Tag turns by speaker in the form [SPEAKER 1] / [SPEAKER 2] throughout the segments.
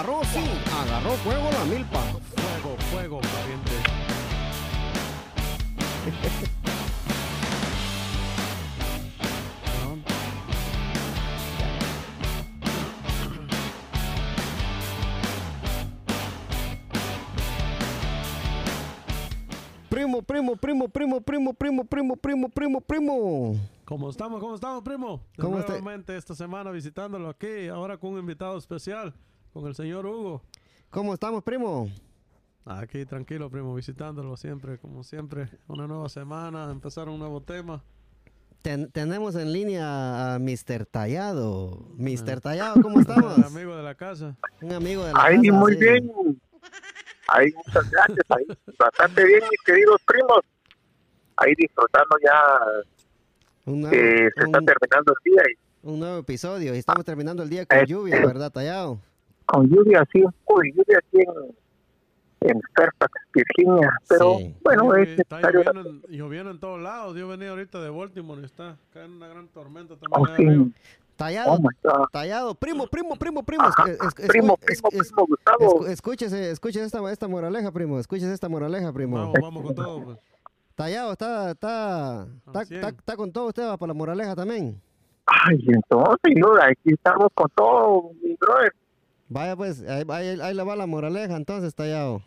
[SPEAKER 1] agarró, sí, agarró fuego la milpa.
[SPEAKER 2] Fuego, fuego, pariente.
[SPEAKER 1] Primo, primo, primo, primo, primo, primo, primo, primo, primo, primo.
[SPEAKER 2] ¿Cómo estamos? ¿Cómo estamos, primo? De
[SPEAKER 1] ¿Cómo está?
[SPEAKER 2] Nuevamente esta semana visitándolo aquí, ahora con un invitado especial, con el señor Hugo.
[SPEAKER 1] ¿Cómo estamos, primo?
[SPEAKER 2] Aquí tranquilo, primo, visitándolo siempre, como siempre. Una nueva semana, empezar un nuevo tema.
[SPEAKER 1] Ten- tenemos en línea a Mr. Tallado. Mr. Tallado, ¿cómo estamos?
[SPEAKER 2] El amigo de la casa.
[SPEAKER 1] Un amigo de la
[SPEAKER 3] Ahí,
[SPEAKER 1] casa,
[SPEAKER 3] muy
[SPEAKER 1] sí.
[SPEAKER 3] bien. Ahí, muchas gracias. Ahí, bastante bien, mis queridos primos. Ahí disfrutando ya
[SPEAKER 1] Un nuevo,
[SPEAKER 3] que se está
[SPEAKER 1] un-
[SPEAKER 3] terminando el día y
[SPEAKER 1] un nuevo episodio y estamos terminando el día con
[SPEAKER 3] Eh.
[SPEAKER 1] lluvia, ¿verdad, Tallado?
[SPEAKER 3] Con lluvia así, uy, lluvia aquí en, en Fairfax, Virginia. Pero
[SPEAKER 1] Sí.
[SPEAKER 3] bueno, es
[SPEAKER 2] está
[SPEAKER 3] necesario.
[SPEAKER 2] lloviendo en, lloviendo en todos lados. Yo venía ahorita de Baltimore y está acá en una gran tormenta
[SPEAKER 3] Oh,
[SPEAKER 2] también. arriba.
[SPEAKER 3] sí.
[SPEAKER 1] Tallado,
[SPEAKER 3] Oh.
[SPEAKER 1] Tallado, primo, primo, primo, primo.
[SPEAKER 3] Ajá.
[SPEAKER 1] es- es- es-
[SPEAKER 3] Primo,
[SPEAKER 1] es-
[SPEAKER 3] primo,
[SPEAKER 1] es-
[SPEAKER 3] primo, Gustavo.
[SPEAKER 1] escúchese, escúchese esta, esta moraleja, primo. Escúchese esta moraleja, primo.
[SPEAKER 2] Vamos, vamos con todo. Pues.
[SPEAKER 1] Tallado, está, está, está, está con todo usted, va para la moraleja también.
[SPEAKER 3] Ay, entonces, no, aquí estamos con todo, mi brother.
[SPEAKER 1] Vaya pues, ahí, ahí, ahí le va la moraleja entonces, Tallado.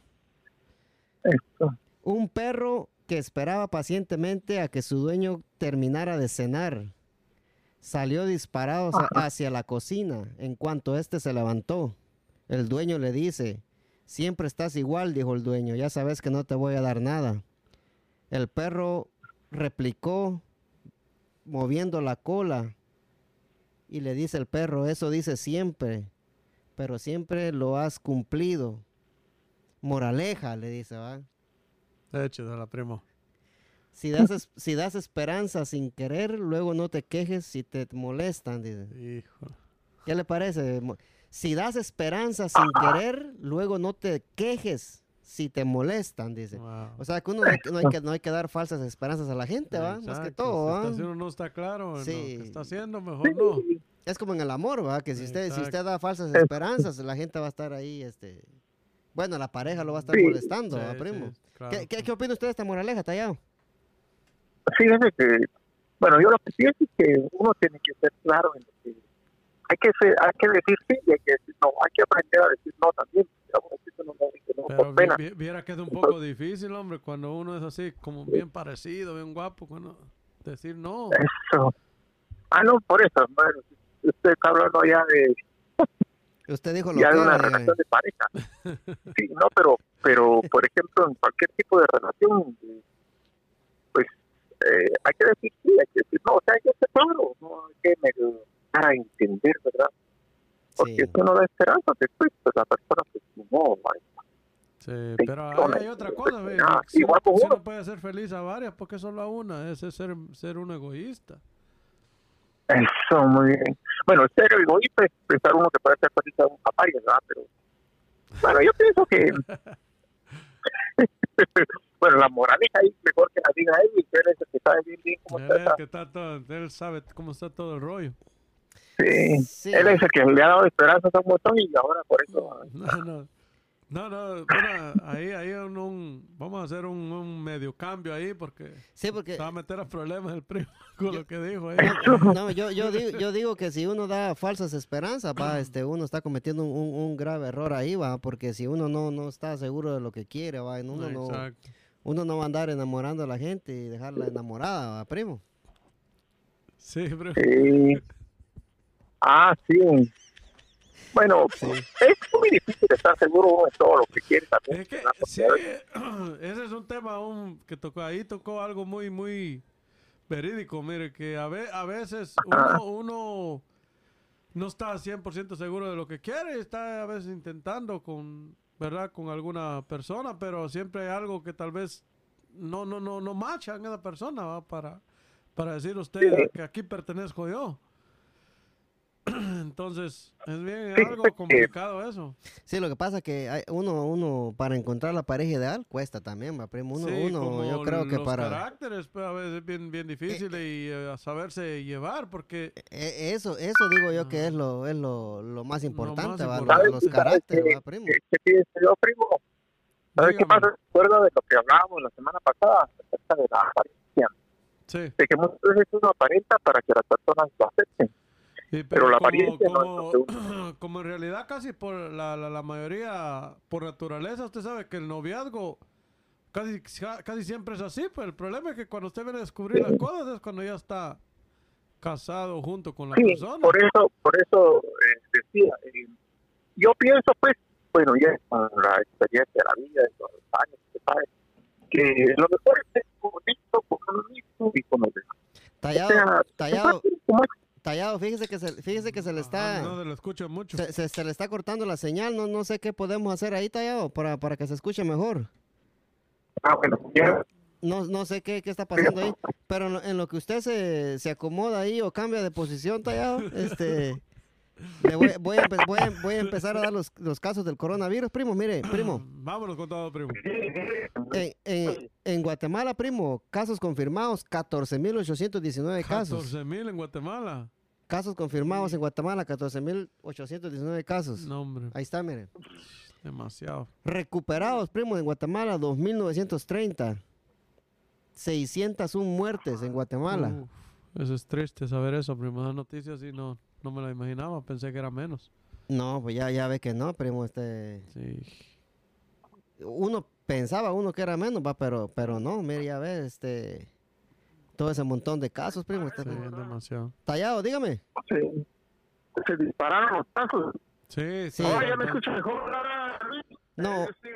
[SPEAKER 3] Esto.
[SPEAKER 1] Un perro que esperaba pacientemente a que su dueño terminara de cenar. Salió disparado hacia- hacia la cocina en cuanto éste se levantó. El dueño le dice, siempre estás igual, dijo el dueño, ya sabes que no te voy a dar nada. El perro replicó moviendo la cola y le dice el perro, eso dice siempre, pero siempre lo has cumplido. Moraleja, le dice, ¿va?
[SPEAKER 2] De hecho, de la primo.
[SPEAKER 1] Si das, es- si das esperanza sin querer, luego no te quejes si te molestan. Dice.
[SPEAKER 2] Hijo.
[SPEAKER 1] ¿Qué le parece? Si das esperanza sin querer, luego no te quejes si te molestan, dice.
[SPEAKER 2] Wow.
[SPEAKER 1] O sea, que uno no hay que, no hay que, no hay que dar falsas esperanzas a la gente, ¿va? Más que
[SPEAKER 2] Exacto,
[SPEAKER 1] todo, ¿va?
[SPEAKER 2] Si uno no está claro en lo
[SPEAKER 1] Sí.
[SPEAKER 2] que está haciendo, mejor no.
[SPEAKER 1] Es como en el amor, ¿va? Que si usted, si usted da falsas esperanzas, la gente va a estar ahí, este... Bueno, la pareja lo va a estar
[SPEAKER 3] Sí.
[SPEAKER 1] molestando, ¿va,
[SPEAKER 2] Sí,
[SPEAKER 1] primo?
[SPEAKER 2] sí, claro.
[SPEAKER 1] ¿Qué, qué, qué opina usted de esta moraleja, Tallado?
[SPEAKER 3] Fíjese que, bueno, yo lo que pienso es que uno tiene que ser claro en lo que hay que ser, hay que decir sí y hay que decir no, hay que aprender a decir no también.
[SPEAKER 2] Pero
[SPEAKER 3] pena.
[SPEAKER 2] viera que es un poco difícil, hombre, cuando uno es así, como bien parecido, bien guapo, bueno, decir no.
[SPEAKER 3] Eso. Ah, no, por eso. Bueno, usted está hablando ya de,
[SPEAKER 1] Usted dijo lo
[SPEAKER 3] ya
[SPEAKER 1] que
[SPEAKER 3] de una
[SPEAKER 1] eh.
[SPEAKER 3] relación de pareja. Sí, no, pero, pero por ejemplo, en cualquier tipo de relación, pues eh, hay que decir sí, hay que decir no. O sea, hay que ser claro, no hay que medio dar a entender, ¿verdad? Porque
[SPEAKER 1] Sí.
[SPEAKER 3] eso no da esperanza después, pues la persona, pues no,
[SPEAKER 2] Sí, pero hay, otra cosa, ve,
[SPEAKER 3] Ah,
[SPEAKER 2] si,
[SPEAKER 3] igual
[SPEAKER 2] uno, si puede ser feliz a varias, porque solo a una? Ese es ser, ser un egoísta.
[SPEAKER 3] Eso, muy bien. Bueno, serio, egoísta es pensar uno que puede ser feliz a un papá, ¿verdad? Pero, bueno, yo pienso que, bueno, la moraleja ahí mejor que la diga él, y él es el que sabe bien, bien cómo
[SPEAKER 2] Él
[SPEAKER 3] está.
[SPEAKER 2] es que está todo, él sabe cómo está todo el rollo.
[SPEAKER 3] Sí.
[SPEAKER 1] Sí.
[SPEAKER 3] Él es el que le ha dado esperanza a un montón y ahora por eso.
[SPEAKER 2] No, no. No, no, bueno, ahí, ahí un, un- vamos a hacer un, un medio cambio ahí porque
[SPEAKER 1] Sí, porque...
[SPEAKER 2] se va a meter a problemas el primo con lo que dijo ahí.
[SPEAKER 1] No, yo, yo, digo, yo digo que si uno da falsas esperanzas, va, este, uno está cometiendo un, un- grave error ahí, va, porque si uno no, no está seguro de lo que quiere, va, uno no, uno no va a andar enamorando a la gente y dejarla enamorada, va, primo.
[SPEAKER 2] Sí, primo.
[SPEAKER 3] Sí. Ah, sí. Bueno, es muy difícil estar seguro uno de todo lo que quiere también.
[SPEAKER 2] Ese es un tema aún que tocó ahí, tocó algo muy, muy verídico. Mire, que a, ve- a veces uno, uno no está 100% seguro de lo que quiere, está a veces intentando con, ¿verdad? Con alguna persona, pero siempre hay algo que tal vez no, no, no, no macha en esa persona, ¿va? Para, para decir usted
[SPEAKER 3] Sí.
[SPEAKER 2] que aquí pertenezco yo. Entonces, es bien
[SPEAKER 3] Sí,
[SPEAKER 2] algo
[SPEAKER 3] porque-
[SPEAKER 2] complicado eso.
[SPEAKER 1] Sí, lo que pasa es que hay- uno, uno para encontrar la pareja ideal cuesta también, va, primo. Uno,
[SPEAKER 2] Sí,
[SPEAKER 1] uno yo creo que
[SPEAKER 2] los
[SPEAKER 1] para...
[SPEAKER 2] caracteres, pues, a veces es bien, bien difícil y eh, saberse llevar porque
[SPEAKER 1] E- Eso, eso digo yo que es lo, es lo, lo más importante,
[SPEAKER 2] importante.
[SPEAKER 1] los, los caracteres, va, primo.
[SPEAKER 3] ¿Qué qué pienso yo, primo? ¿Sabes qué pasa? Recuerda de lo que hablábamos la semana pasada acerca de la apariencia.
[SPEAKER 2] sí.
[SPEAKER 3] De que muchas veces uno aparenta para que las personas lo acepten.
[SPEAKER 2] Sí,
[SPEAKER 3] Pero la
[SPEAKER 2] como-
[SPEAKER 3] apariencia no es
[SPEAKER 2] como,
[SPEAKER 3] que
[SPEAKER 2] como en realidad casi por la, la, la mayoría, por naturaleza, usted sabe que el noviazgo casi, casi siempre es así, pues el problema es que cuando usted viene a descubrir las cosas es cuando ya está casado junto con la
[SPEAKER 3] Sí,
[SPEAKER 2] persona.
[SPEAKER 3] por eso, por eso eh, decía, eh, yo pienso pues, bueno, ya con la experiencia de la vida, de todos los años, usted sabe, que lo mejor es ser con uno mismo y con demás.
[SPEAKER 1] Tallado,
[SPEAKER 3] O sea,
[SPEAKER 1] tallado,
[SPEAKER 3] como es
[SPEAKER 1] tallado, fíjese que se, fíjese que se le está,
[SPEAKER 2] Ajá, no se lo escucha mucho.
[SPEAKER 1] se, se- se le está cortando la señal, no, no sé qué podemos hacer ahí, Tallado, para, para que se escuche mejor.
[SPEAKER 3] Ah, bueno, ya,
[SPEAKER 1] No, no sé qué, qué está pasando ahí, pero en lo, en lo que usted se, se acomoda ahí o cambia de posición, Tallado, este, le voy, voy, a, empe- voy, a, voy a empezar a dar los, los casos del coronavirus, primo, mire, primo.
[SPEAKER 2] Vámonos con todo, primo.
[SPEAKER 1] En, en, en Guatemala, primo, casos confirmados, 14.819 casos.
[SPEAKER 2] 14 mil en Guatemala.
[SPEAKER 1] Casos confirmados en Guatemala, 14.819 casos.
[SPEAKER 2] No, hombre,
[SPEAKER 1] Ahí está, mire.
[SPEAKER 2] demasiado.
[SPEAKER 1] Recuperados, primo, en Guatemala, 2.930. 601 muertes en Guatemala.
[SPEAKER 2] Uf, eso es triste saber eso, primo. Esa noticia sí no, no me la imaginaba, pensé que era menos.
[SPEAKER 1] No, pues ya, ya ve que no, primo. Este,
[SPEAKER 2] Sí.
[SPEAKER 1] uno pensaba uno que era menos, va, pero, pero no, mire, ya ve, este, todo ese montón de casos, primo. Está,
[SPEAKER 2] Sí, demasiado.
[SPEAKER 1] Tallado, dígame.
[SPEAKER 3] se, se dispararon los pasos.
[SPEAKER 2] Sí,
[SPEAKER 1] Sí.
[SPEAKER 3] Oh, ya me escucho mejor ahora, Luis.
[SPEAKER 1] No.
[SPEAKER 3] Eh, sí.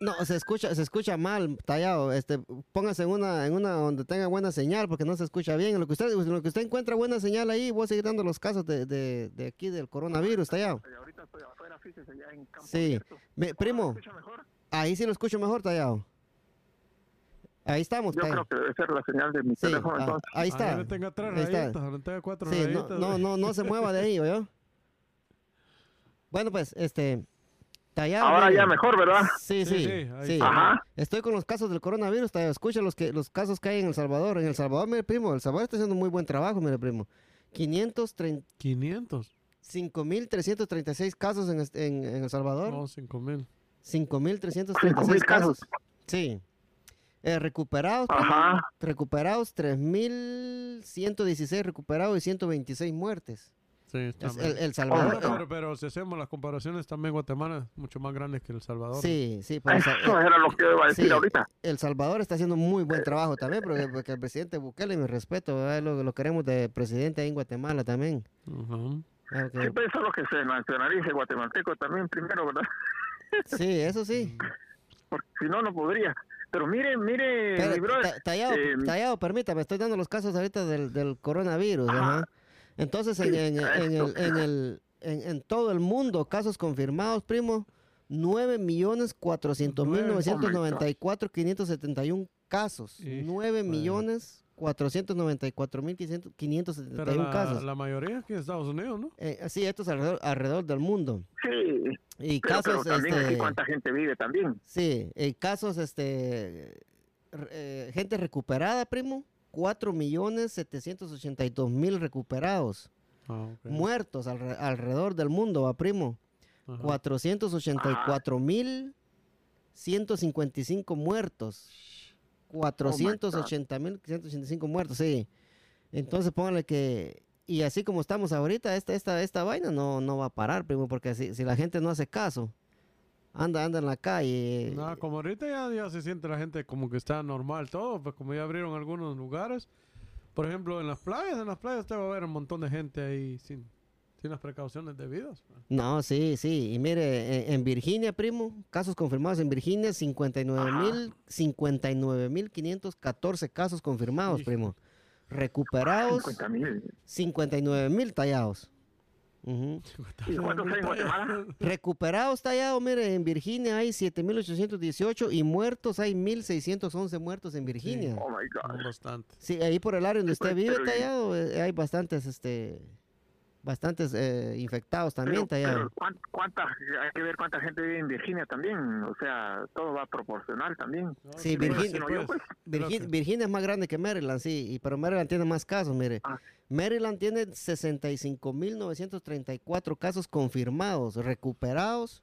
[SPEAKER 1] No, se escucha, se escucha mal, tallado. Este, póngase en una, en una donde tenga buena señal, porque no se escucha bien. En lo que usted, en lo que usted encuentra buena señal ahí, voy a seguir dando los casos de, de, de aquí del coronavirus, tallado.
[SPEAKER 3] Ahorita estoy afuera, fíjese, ya en campo
[SPEAKER 1] Sí. Me- primo, ahí sí lo escucho mejor, tallado. Ahí estamos,
[SPEAKER 3] Yo
[SPEAKER 1] tallado.
[SPEAKER 3] creo que debe ser la señal de mi
[SPEAKER 1] Sí,
[SPEAKER 3] teléfono,
[SPEAKER 1] ah,
[SPEAKER 3] entonces.
[SPEAKER 1] ahí está.
[SPEAKER 2] Ahí le tenga tres
[SPEAKER 1] Ahí está.
[SPEAKER 2] rayitas, le tenga cuatro
[SPEAKER 1] Sí, no,
[SPEAKER 2] rayitas.
[SPEAKER 1] no, no, no se mueva de ahí, ¿oyó? Bueno, pues, este, tallado.
[SPEAKER 3] Ahora ya mejor, ¿verdad?
[SPEAKER 1] Sí,
[SPEAKER 2] Sí,
[SPEAKER 1] sí,
[SPEAKER 2] sí, ahí
[SPEAKER 1] sí.
[SPEAKER 2] está.
[SPEAKER 3] Ajá.
[SPEAKER 1] Estoy con los casos del coronavirus, tallado. Escucha los que los casos que hay en El Salvador. En El Salvador, mire, primo, El Salvador está haciendo muy buen trabajo, mire, primo. 530
[SPEAKER 2] 500.
[SPEAKER 1] 5.336 casos en, este- en, en El Salvador.
[SPEAKER 2] No, 5 mil.
[SPEAKER 1] 5.336
[SPEAKER 3] 5,000
[SPEAKER 1] casos.
[SPEAKER 3] casos.
[SPEAKER 1] Sí. Eh, recuperados,
[SPEAKER 3] Ajá.
[SPEAKER 1] recuperados 3.116 recuperados y 126 muertes.
[SPEAKER 2] Sí, está
[SPEAKER 1] Es
[SPEAKER 2] bien.
[SPEAKER 1] el, El
[SPEAKER 2] Pero,
[SPEAKER 1] Salvador. eh,
[SPEAKER 2] pero, pero si hacemos las comparaciones, también Guatemala es mucho más grande que El Salvador.
[SPEAKER 1] sí, sí, pero El
[SPEAKER 3] Eso era lo que iba a decir
[SPEAKER 1] sí.
[SPEAKER 3] ahorita.
[SPEAKER 1] El Salvador está haciendo muy buen trabajo también, porque, porque el presidente Bukele, mi respeto, lo, lo queremos de presidente ahí en Guatemala también.
[SPEAKER 2] Ujú.
[SPEAKER 1] Ah, ok.
[SPEAKER 3] Sí, pues eso es lo que se nacionalice guatemalteco también primero, ¿verdad?
[SPEAKER 1] Sí, eso sí.
[SPEAKER 3] Porque si no, no podría. Pero mire, mire,
[SPEAKER 1] Pero,
[SPEAKER 3] mi brother.
[SPEAKER 1] ta- tallado,
[SPEAKER 3] eh,
[SPEAKER 1] tallado, permítame, estoy dando los casos ahorita del, del coronavirus. ajá. Entonces, en,
[SPEAKER 3] Sí,
[SPEAKER 1] en- en el, en, el, en, en todo el mundo, casos confirmados, primo, 9 millones 400 mil
[SPEAKER 2] Nueve.
[SPEAKER 1] 994 571 casos.
[SPEAKER 2] Y-
[SPEAKER 1] 9
[SPEAKER 2] bueno.
[SPEAKER 1] millones 494 mil
[SPEAKER 2] Pero
[SPEAKER 1] 571
[SPEAKER 2] la,
[SPEAKER 1] casos.
[SPEAKER 2] la mayoría aquí en Estados Unidos, ¿no?
[SPEAKER 1] Eh, sí, esto es alrededor, alrededor del mundo.
[SPEAKER 3] sí,
[SPEAKER 1] Y
[SPEAKER 3] pero, pero
[SPEAKER 1] casos,
[SPEAKER 3] también aquí
[SPEAKER 1] este,
[SPEAKER 3] cuánta gente vive también.
[SPEAKER 1] sí, eh, casos, este, eh, gente recuperada, primo, 4 millones 782 mil recuperados.
[SPEAKER 2] Ah, ok.
[SPEAKER 1] Muertos alre- alrededor del mundo, va, primo.
[SPEAKER 2] Ajá.
[SPEAKER 1] 484 mil 155 muertos. 480 mil 185 muertos, sí. Entonces póngale que, y así como estamos ahorita, esta, esta, esta vaina no, no va a parar, primo, porque si, si la gente no hace caso, anda, anda en la calle.
[SPEAKER 2] No, como ahorita ya, ya se siente la gente como que está normal todo, pues como ya abrieron algunos lugares. Por ejemplo, en las playas, en las playas usted va a ver un montón de gente ahí sin, sin las precauciones debidas. pues.
[SPEAKER 1] No, sí, sí. Y mire, en, en Virginia, primo, casos confirmados en Virginia, 59 mil, 59 mil 514 casos confirmados, primo. Recuperados,
[SPEAKER 3] 50 mil.
[SPEAKER 1] 59 mil tallados. Ujú.
[SPEAKER 3] ¿Y cuántos hay en Guatemala?
[SPEAKER 1] Recuperados tallados, mire, en Virginia hay 7.818 y muertos hay 1.611 muertos en Virginia.
[SPEAKER 3] Oh my God.
[SPEAKER 2] Bastante.
[SPEAKER 1] Sí, ahí por el área donde
[SPEAKER 3] Sí,
[SPEAKER 1] usted
[SPEAKER 3] pues,
[SPEAKER 1] vive tallado, eh, hay bastantes, este, bastantes eh, infectados también,
[SPEAKER 3] Pero, pero ¿cuán- ¿cuánta, hay que ver cuánta gente vive en Virginia también, o sea, todo va proporcional también.
[SPEAKER 2] No,
[SPEAKER 1] Sí, Virginia-
[SPEAKER 3] yo, pues.
[SPEAKER 1] Virginia es más grande que Maryland, sí, y, pero Maryland tiene más casos, mire.
[SPEAKER 3] Ah.
[SPEAKER 1] Maryland tiene 65.934 casos confirmados, recuperados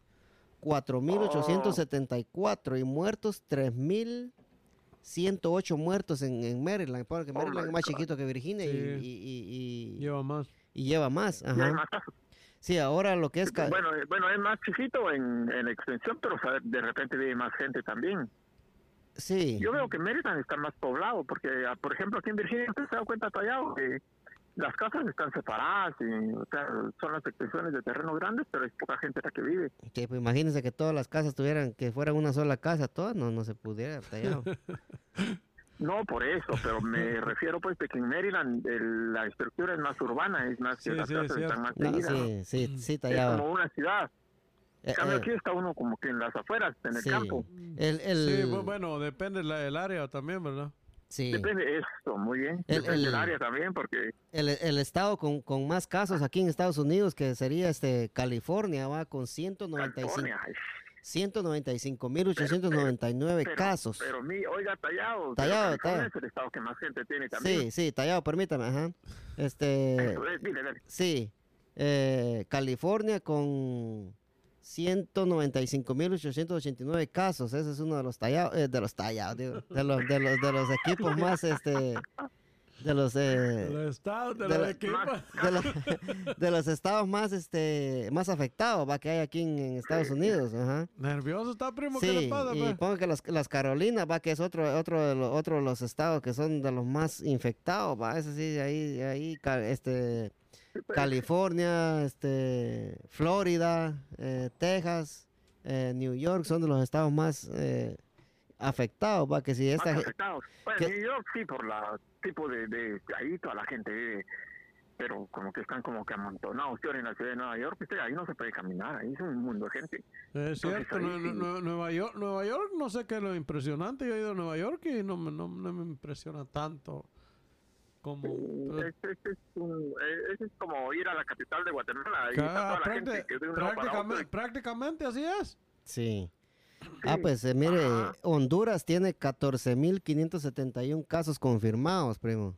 [SPEAKER 1] 4.874 y muertos 3.108 muertos en, en Maryland, porque
[SPEAKER 3] Oh
[SPEAKER 1] Maryland
[SPEAKER 3] my
[SPEAKER 1] es más
[SPEAKER 3] God.
[SPEAKER 1] chiquito que Virginia y-
[SPEAKER 2] Sí.
[SPEAKER 1] y, y- y-
[SPEAKER 2] Lleva más.
[SPEAKER 1] Y lleva más.
[SPEAKER 3] Y hay
[SPEAKER 1] Ajá.
[SPEAKER 3] más casos.
[SPEAKER 1] Sí, ahora lo que es...
[SPEAKER 3] Bueno, eh, bueno, es más chiquito en, en extensión, pero o sea, de repente vive más gente también.
[SPEAKER 1] Sí.
[SPEAKER 3] Yo veo que Maryland está más poblado, porque, ah, por ejemplo, aquí en Virginia, usted se da cuenta, Tallado, que las casas están separadas, y, o sea, son las extensiones de terreno grandes, pero es poca gente la que vive.
[SPEAKER 1] Que, pues, imagínense que todas las casas tuvieran, que fueran una sola casa, todas no, no se pudiera, Tallado.
[SPEAKER 3] No por eso, pero me refiero pues de que en Maryland el- la estructura es más urbana, es más que
[SPEAKER 2] Sí,
[SPEAKER 3] las
[SPEAKER 2] sí,
[SPEAKER 3] casas están más
[SPEAKER 1] No, sí, sí, sí,
[SPEAKER 3] Es
[SPEAKER 1] Tallado.
[SPEAKER 3] como una ciudad.
[SPEAKER 1] Eh,
[SPEAKER 3] cambio
[SPEAKER 1] eh,
[SPEAKER 3] aquí está uno como que en las afueras, en el
[SPEAKER 1] sí.
[SPEAKER 3] campo.
[SPEAKER 1] El, el,
[SPEAKER 2] Sí, bu- bueno, depende la- del área también, ¿verdad?
[SPEAKER 1] sí.
[SPEAKER 3] Depende de esto, muy bien.
[SPEAKER 1] El-
[SPEAKER 3] Depende
[SPEAKER 1] el-
[SPEAKER 3] del área también, porque
[SPEAKER 1] El, el estado con, con más casos aquí en Estados Unidos, que sería este California, va con 195
[SPEAKER 3] California, ay,
[SPEAKER 1] 195.899
[SPEAKER 3] pero-
[SPEAKER 1] casos.
[SPEAKER 3] Pero mi, oiga, tallado.
[SPEAKER 1] Tallado, tallado.
[SPEAKER 3] Es el estado que más gente tiene también.
[SPEAKER 1] Sí, sí, tallado, permítame, ajá. Este,
[SPEAKER 3] es, dile, dile.
[SPEAKER 1] sí, eh, California con 195.889 casos. Ese es uno de los tallados, eh, de los tallados, digo, de los, de los, de los equipos más, este, de los, eh,
[SPEAKER 2] El estado de,
[SPEAKER 1] de
[SPEAKER 2] los
[SPEAKER 1] de los, de los estados más este más afectados va que hay aquí en, en Estados Unidos ajá
[SPEAKER 2] Nervioso está, primo, ¿qué le
[SPEAKER 1] sí
[SPEAKER 2] pasa?
[SPEAKER 1] y
[SPEAKER 2] pues?
[SPEAKER 1] pongo que las, las Carolinas va que es otro otro de los otro de los estados que son de los más infectados va ese sí ahí ahí este California este Florida eh, Texas eh, New York son de los estados más eh, afectados va que si esta
[SPEAKER 3] afectados.
[SPEAKER 1] Que-
[SPEAKER 3] New York sí, por la tipo de, de ahí toda la gente vive, pero como que están como que amontonados. Yo en la ciudad de Nueva York, usted ahí no se puede caminar, ahí es un mundo de gente.
[SPEAKER 2] Es cierto,
[SPEAKER 3] ahí
[SPEAKER 2] Nueva York, Nueva York, no sé qué es lo impresionante. Yo he ido a Nueva York y no, me- no, no me impresiona tanto como...
[SPEAKER 3] Es, es, es, un- es- es como ir a la capital de Guatemala, ahí está
[SPEAKER 2] Ca-
[SPEAKER 3] toda la
[SPEAKER 2] prácti-
[SPEAKER 3] gente que de un lado para
[SPEAKER 2] prácticamente, prácticamente así es.
[SPEAKER 1] Sí. Ah, pues eh, mire,
[SPEAKER 3] Ajá.
[SPEAKER 1] Honduras tiene 14.571 casos confirmados, primo.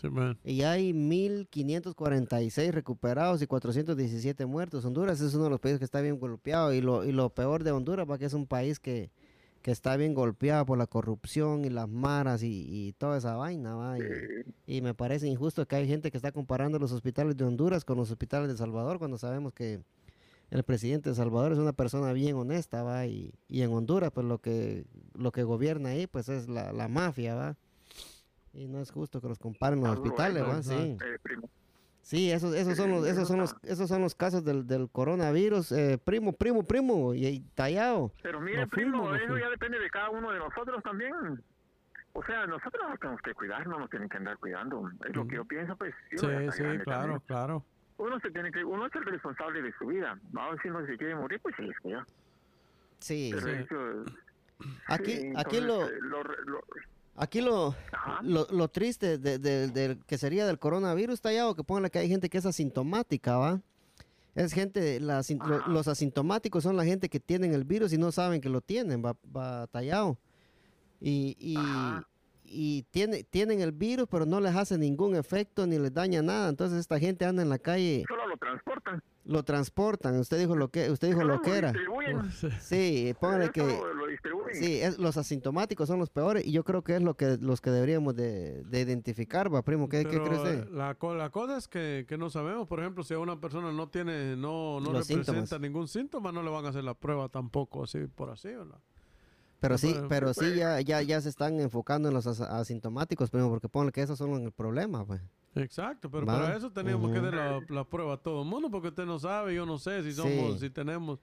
[SPEAKER 2] Sí, man.
[SPEAKER 1] Y hay 1.546 recuperados y 417 muertos. Honduras es uno de los países que está bien golpeado. Y lo, y lo peor de Honduras, va que es un país que, que está bien golpeado por la corrupción y las maras y, y toda esa vaina, va. Y, y me parece injusto que hay gente que está comparando los hospitales de Honduras con los hospitales de El Salvador cuando sabemos que el presidente de Salvador es una persona bien honesta, va, y, y en Honduras pues lo que lo que gobierna ahí pues es la, la mafia, va. Y no es justo que los comparen los hospitales, va, sí.
[SPEAKER 3] Eh.
[SPEAKER 1] Sí, esos, esos son los, esos son los, esos son los casos del, del coronavirus, eh, primo, primo, primo, y, y tallado.
[SPEAKER 3] Pero mire,
[SPEAKER 2] Nos
[SPEAKER 3] primo,
[SPEAKER 2] fuimos,
[SPEAKER 3] eso ya depende de cada uno de nosotros también. O sea, nosotros nos tenemos que cuidar, no nos tienen que andar cuidando. Es lo que yo pienso, pues.
[SPEAKER 2] Sí, sí, claro,
[SPEAKER 3] también.
[SPEAKER 2] claro.
[SPEAKER 3] Uno se tiene que, uno es el responsable de su vida. Vamos si uno se quiere morir, pues se les cuida.
[SPEAKER 1] Sí,
[SPEAKER 2] Sí.
[SPEAKER 3] eso,
[SPEAKER 1] aquí,
[SPEAKER 3] sí,
[SPEAKER 1] aquí lo,
[SPEAKER 3] eh, lo, lo-
[SPEAKER 1] Aquí lo, lo, lo triste de, que sería del coronavirus tallado, que póngale que hay gente que es asintomática, ¿va? Es gente, la lo- los asintomáticos son la gente que tienen el virus y no saben que lo tienen, va, va tallado. Y, y. y tiene, tienen el virus, pero no les hace ningún efecto ni les daña nada. Entonces esta gente anda en la calle,
[SPEAKER 3] solo lo transportan.
[SPEAKER 1] lo transportan. Usted dijo lo que, usted dijo lo que era.
[SPEAKER 3] distribuyen.
[SPEAKER 1] Sí, póngale que...
[SPEAKER 3] Lo, distribuyen.
[SPEAKER 1] Sí, es- los asintomáticos son los peores y yo creo que es lo que los que deberíamos de, de identificar, va, primo. ¿Qué, qué
[SPEAKER 2] Pero,
[SPEAKER 1] cree usted?
[SPEAKER 2] eh, La, co- la cosa es que, que no sabemos, por ejemplo, si a una persona no tiene, no, no
[SPEAKER 1] Los
[SPEAKER 2] representa
[SPEAKER 1] síntomas.
[SPEAKER 2] ningún síntoma, no le van a hacer la prueba tampoco, así por así, ¿verdad?
[SPEAKER 1] Pero sí, pero sí ya, ya, ya se están enfocando en los as- asintomáticos, primo, porque ponle que esos son el problema, pues.
[SPEAKER 2] Exacto, pero
[SPEAKER 1] Va.
[SPEAKER 2] para eso teníamos que dar la, la prueba a todo el mundo, porque usted no sabe, yo no sé si somos,
[SPEAKER 1] Sí.
[SPEAKER 2] si tenemos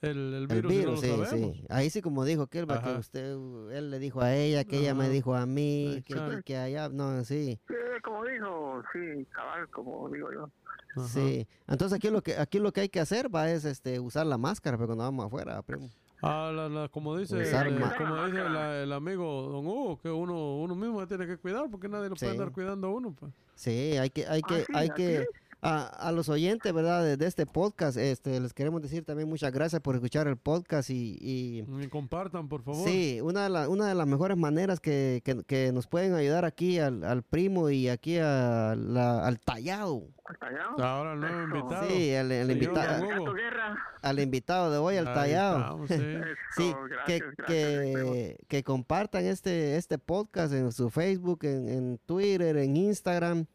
[SPEAKER 2] el, el
[SPEAKER 1] El
[SPEAKER 2] virus,
[SPEAKER 1] virus,
[SPEAKER 2] y no
[SPEAKER 1] sí,
[SPEAKER 2] lo sabemos.
[SPEAKER 1] sí. Ahí sí como dijo que usted, él le dijo a ella, que ella me dijo a mí, que,
[SPEAKER 2] Exacto.
[SPEAKER 1] que, que allá, no, sí,
[SPEAKER 3] Sí, como dijo, sí, cabal, como digo yo.
[SPEAKER 2] Ajá.
[SPEAKER 1] sí. Entonces aquí lo que, aquí lo que hay que hacer, va, es este, usar la máscara, pero cuando vamos afuera, primo.
[SPEAKER 2] Ah, la- la- como dice,
[SPEAKER 1] Usar
[SPEAKER 2] eh,
[SPEAKER 1] ma-
[SPEAKER 2] como dice la- el amigo Don Hugo, que uno, uno mismo se tiene que cuidar porque nadie lo puede andar cuidando a uno. Pues.
[SPEAKER 1] Sí, hay que, hay que, hay
[SPEAKER 3] así
[SPEAKER 1] que. A, a los oyentes, ¿verdad? De, de este podcast, este, les queremos decir también muchas gracias por escuchar el podcast y... y
[SPEAKER 2] Y compartan, por favor.
[SPEAKER 1] Sí, una de, la- una de las mejores maneras que, que- que nos pueden ayudar aquí al, al primo y aquí a la- al tallado.
[SPEAKER 3] ¿Hasta allá?
[SPEAKER 2] Ahora el nuevo invitado.
[SPEAKER 1] Sí, el, el
[SPEAKER 2] Señor
[SPEAKER 1] invita-
[SPEAKER 2] Hugo.
[SPEAKER 3] Gato Guerra.
[SPEAKER 1] al invitado de hoy, al tallado.
[SPEAKER 2] estamos, sí.
[SPEAKER 3] Eso,
[SPEAKER 1] Sí,
[SPEAKER 3] gracias,
[SPEAKER 1] que,
[SPEAKER 3] gracias,
[SPEAKER 1] que, que compartan este, este podcast en su Facebook, en, en Twitter, en Instagram,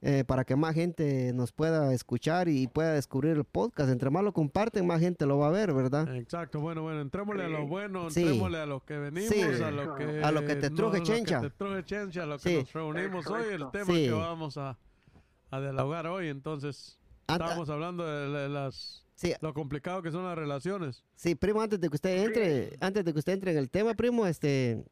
[SPEAKER 1] eh, para que más gente nos pueda escuchar y pueda descubrir el podcast. Entre más lo comparten, más gente lo va a ver, ¿verdad?
[SPEAKER 2] Exacto, bueno, bueno, entrémosle a lo bueno,
[SPEAKER 1] Sí.
[SPEAKER 2] entrémosle a lo que venimos,
[SPEAKER 1] Sí.
[SPEAKER 2] a lo que...
[SPEAKER 1] A lo que te truje
[SPEAKER 2] a lo que
[SPEAKER 1] chencha.
[SPEAKER 2] te truje chencha, a lo que
[SPEAKER 1] Sí.
[SPEAKER 2] nos reunimos hoy, el tema
[SPEAKER 1] Sí.
[SPEAKER 2] que vamos a, a dialogar hoy, entonces...
[SPEAKER 1] Anta-
[SPEAKER 2] Estamos hablando de, de las...
[SPEAKER 1] Sí,
[SPEAKER 2] Lo complicado que son las relaciones.
[SPEAKER 1] sí, primo, antes de que usted entre, antes de que usted entre en el tema, primo, este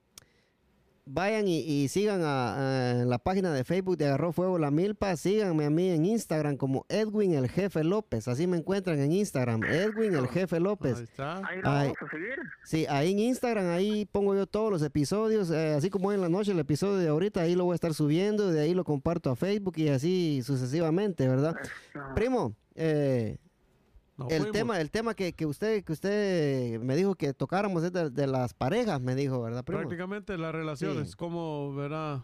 [SPEAKER 1] vayan y, y sigan a, a la página de Facebook de Agarró Fuego la Milpa, síganme a mí en Instagram como Edwin el Jefe López, así me encuentran en Instagram, Edwin el Jefe López.
[SPEAKER 2] Ahí está.
[SPEAKER 3] Ahí lo vamos a seguir.
[SPEAKER 1] Sí, ahí en Instagram, ahí pongo yo todos los episodios, eh, así como hoy en la noche el episodio de ahorita, ahí lo voy a estar subiendo, de ahí lo comparto a Facebook y así sucesivamente, ¿verdad?
[SPEAKER 3] Eso.
[SPEAKER 1] Primo, eh,
[SPEAKER 2] Nos
[SPEAKER 1] el
[SPEAKER 2] fuimos.
[SPEAKER 1] tema, el tema que, que usted que usted me dijo que tocáramos es de, de las parejas, me dijo, ¿verdad, primo?
[SPEAKER 2] Prácticamente las relaciones,
[SPEAKER 1] Sí.
[SPEAKER 2] como, ¿verdad?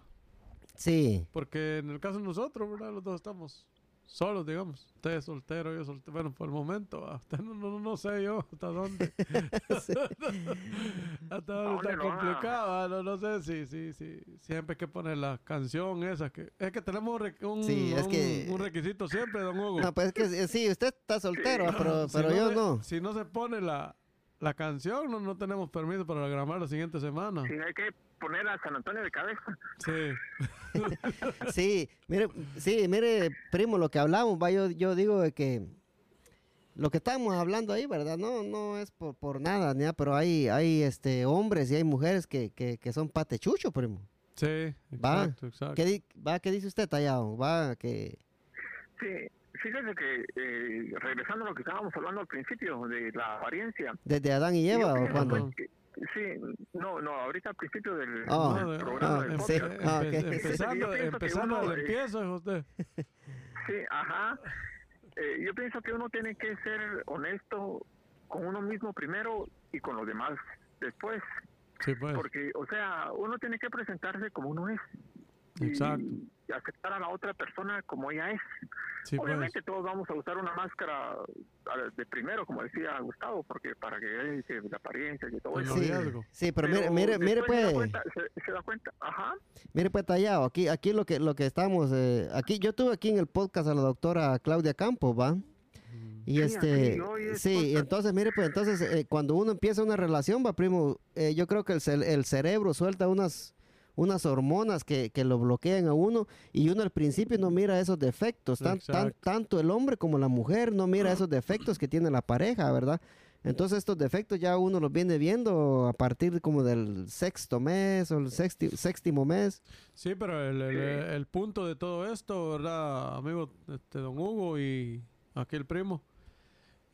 [SPEAKER 1] Sí,
[SPEAKER 2] Porque en el caso de nosotros, ¿verdad? Los dos estamos solos, digamos. Usted es soltero, yo soltero. Bueno, por el momento, ah, usted no, no, no sé yo hasta dónde.
[SPEAKER 1] Sí.
[SPEAKER 2] hasta
[SPEAKER 3] ¿A
[SPEAKER 2] dónde está complicado. ah, No, no sé si, si, si, siempre hay que poner la canción esa. que Es que tenemos un, un,
[SPEAKER 1] Sí, es
[SPEAKER 2] un-
[SPEAKER 1] que-
[SPEAKER 2] un requisito siempre, don Hugo.
[SPEAKER 1] no, pues es que sí, usted está soltero, ah, pero,
[SPEAKER 2] Si
[SPEAKER 1] pero yo
[SPEAKER 2] se-
[SPEAKER 1] no.
[SPEAKER 2] Si no se pone la, la canción, no, no tenemos permiso para grabar la siguiente semana.
[SPEAKER 3] Sí, hay que poner a San Antonio de cabeza.
[SPEAKER 2] Sí.
[SPEAKER 1] Sí, mire, sí, mire, primo, lo que hablamos, va, yo, yo digo de que lo que estamos hablando ahí, ¿verdad? No, no es por, por nada, ni nada, pero hay, hay este hombres y hay mujeres que, que, que son patechucho, primo.
[SPEAKER 2] Sí,
[SPEAKER 1] Va.
[SPEAKER 2] exacto, exacto.
[SPEAKER 1] ¿Qué, di- va, ¿Qué dice usted, Tallado? Va, que...
[SPEAKER 3] Sí, fíjese que eh, regresando a lo que estábamos hablando al principio de la apariencia.
[SPEAKER 1] ¿Desde Adán y Eva o cuándo?
[SPEAKER 3] pues, que- sí, no, no, ahorita al principio del,
[SPEAKER 1] Oh,
[SPEAKER 3] programa
[SPEAKER 1] ah,
[SPEAKER 3] del podcast.
[SPEAKER 2] empezando, empezando
[SPEAKER 3] uno, eh,
[SPEAKER 2] empiezo, es usted.
[SPEAKER 3] Sí, ajá. Eh, yo pienso que uno tiene que ser honesto con uno mismo primero y con los demás después.
[SPEAKER 2] Sí, pues.
[SPEAKER 3] Porque, o sea, uno tiene que presentarse como uno es. Y
[SPEAKER 2] Exacto.
[SPEAKER 3] aceptar a la otra persona como ella es.
[SPEAKER 2] Sí, pues.
[SPEAKER 3] Obviamente todos vamos a usar una máscara de primero, como decía Gustavo, porque para que la apariencia y todo eso.
[SPEAKER 1] Sí, sí, pero, mire, mire, mire
[SPEAKER 3] después Se da,
[SPEAKER 1] pues,
[SPEAKER 3] cuenta, se, se da cuenta, ajá.
[SPEAKER 1] mire pues, Tallado, aquí, aquí lo que, lo que estamos, eh, aquí, yo tuve aquí en el podcast a la doctora Claudia Campos, ¿va? Y
[SPEAKER 3] Sí,
[SPEAKER 1] este, sí, entonces, mire, pues entonces, eh, cuando uno empieza una relación, va, primo, eh, yo creo que el cerebro suelta unas, unas hormonas que, que lo bloquean a uno y uno al principio no mira esos defectos, tan, tan- tanto el hombre como la mujer no mira esos defectos que tiene la pareja, ¿verdad? Entonces estos defectos ya uno los viene viendo a partir como del sexto mes o el sexti- séptimo mes.
[SPEAKER 2] Sí, pero el, el- el punto de todo esto, ¿verdad, amigo este, don Hugo y aquel primo?